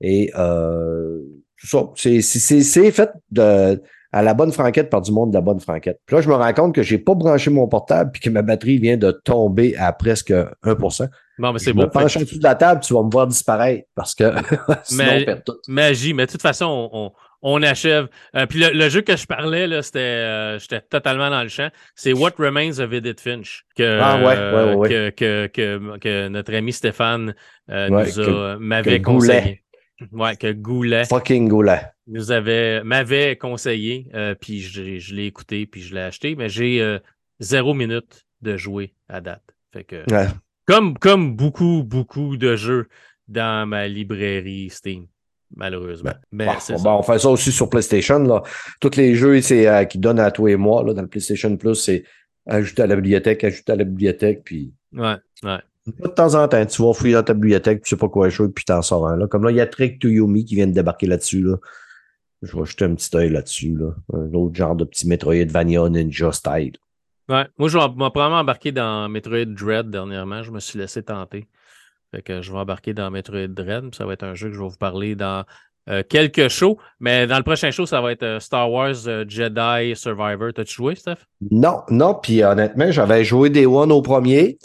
Et euh, c'est ça. C'est, c'est, c'est, c'est fait de, à la bonne franquette par du monde de la bonne franquette. Puis là, je me rends compte que j'ai pas branché mon portable puis que ma batterie vient de tomber à presque 1%. Bon, mais c'est beau. penche en dessous de la table, tu vas me voir disparaître parce que [LAUGHS] sinon on perd tout. Magie, mais de toute façon, on, on- on achève. Euh, puis le, le jeu que je parlais, là, c'était, euh, j'étais totalement dans le champ. C'est What Remains of Edith Finch que, Ah ouais, euh, ouais, ouais, que, que, que, que notre ami Stéphane euh, Ouais, nous a, m'avait conseillé. Ouais, que Goulet Fucking goulet. nous avait, m'avait conseillé, puis je, je l'ai écouté, puis je l'ai acheté, mais j'ai zéro minute de jouer à date. Fait que, Ouais. comme, comme beaucoup, beaucoup de jeux dans ma librairie Steam, malheureusement. mais Bon, c'est bon, ben, on fait ça aussi sur PlayStation. Là. Tous les jeux c'est, euh, qui donnent à toi et moi là, dans le PlayStation Plus, c'est ajouter à la bibliothèque, ajouter à la bibliothèque, puis Ouais, ouais. de temps en temps, tu vas fouiller dans ta bibliothèque, tu sais pas quoi jouer, puis t'en sors un. Là. Comme là, il y a Trick to Yumi qui vient de débarquer là-dessus. Là. Je vais jeter un petit œil là-dessus. Là. Un autre genre de petit Metroidvania Ninja style. Ouais. Moi, je vais probablement embarqué dans Metroid Dread dernièrement. Je me suis laissé tenter. Fait que je vais embarquer dans Metroid Dread. Ça va être un jeu que je vais vous parler dans euh, quelques shows. Mais dans le prochain show, ça va être euh, Star Wars euh, Jedi Survivor. T'as-tu joué, Steph? Non, non, puis honnêtement, j'avais joué Day One au premier.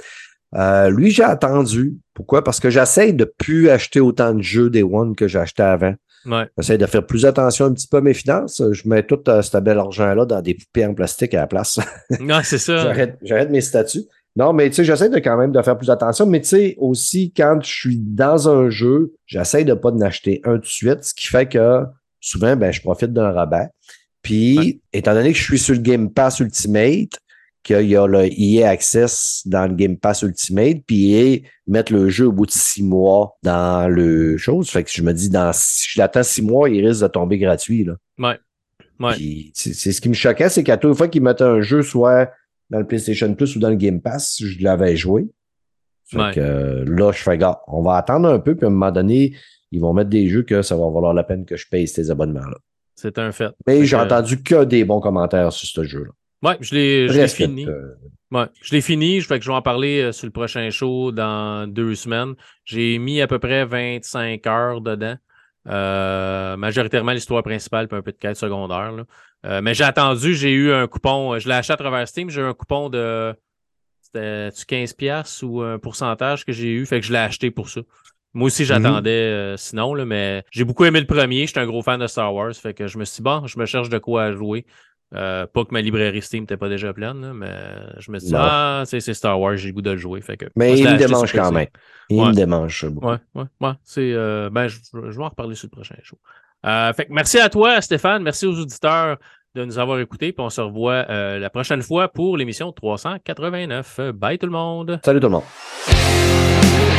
Lui, j'ai attendu. Pourquoi? Parce que j'essaie de plus acheter autant de jeux Day One que j'achetais avant. Ouais. J'essaie de faire plus attention un petit peu à mes finances. Je mets tout ce bel argent-là dans des poupées en plastique à la place. Non, c'est ça. [LAUGHS] j'arrête, j'arrête mes statuts. Non, mais tu sais, j'essaie de quand même de faire plus attention. Mais tu sais, aussi, quand je suis dans un jeu, j'essaie de pas en acheter un tout de suite, ce qui fait que souvent, ben, je profite d'un rabat. Puis, Ouais. étant donné que je suis sur le Game Pass Ultimate, qu'il y a le EA Access dans le Game Pass Ultimate, puis EA mettre le jeu au bout de six mois dans le chose. Fait que je me dis, dans, si je l'attends six mois, il risque de tomber gratuit, là. Ouais. Ouais. C'est c'est ce qui me choquait, c'est qu'à toute fois qu'ils mettaient un jeu, soit dans le PlayStation Plus ou dans le Game Pass, je l'avais joué. Fait Ouais. que euh, là, je fais, gars, on va attendre un peu, puis à un moment donné, ils vont mettre des jeux que ça va valoir la peine que je paye ces abonnements-là. C'est un fait. Mais j'ai que- entendu que des bons commentaires sur ce jeu-là. Ouais, je l'ai fini. euh, Ouais, je l'ai fini. Je, fait que je vais en parler euh, sur le prochain show dans deux semaines. J'ai mis à peu près 25 heures dedans. Euh, majoritairement l'histoire principale puis un peu de quête secondaire. là. Euh, mais j'ai attendu, j'ai eu un coupon. Je l'ai acheté à travers Steam. J'ai eu un coupon de c'était 15$ ou un pourcentage que j'ai eu. Fait que je l'ai acheté pour ça. Moi aussi, j'attendais euh, sinon, là, mais j'ai beaucoup aimé le premier. J'étais un gros fan de Star Wars. Fait que je me suis dit, bon, je me cherche de quoi à jouer. Euh, pas que ma librairie Steam n'était pas déjà pleine, mais je me dis, Non. ah, c'est Star Wars, j'ai le goût de le jouer. Fait que, Mais il me démange quand même. Il Ouais. me démange beaucoup. Ouais, ouais, ouais. C'est, euh, ben, je, je vais en reparler sur le prochain show. Euh, fait merci à toi, Stéphane. Merci aux auditeurs de nous avoir écoutés. Puis on se revoit euh, la prochaine fois pour l'émission 389. Bye tout le monde. Salut tout le monde.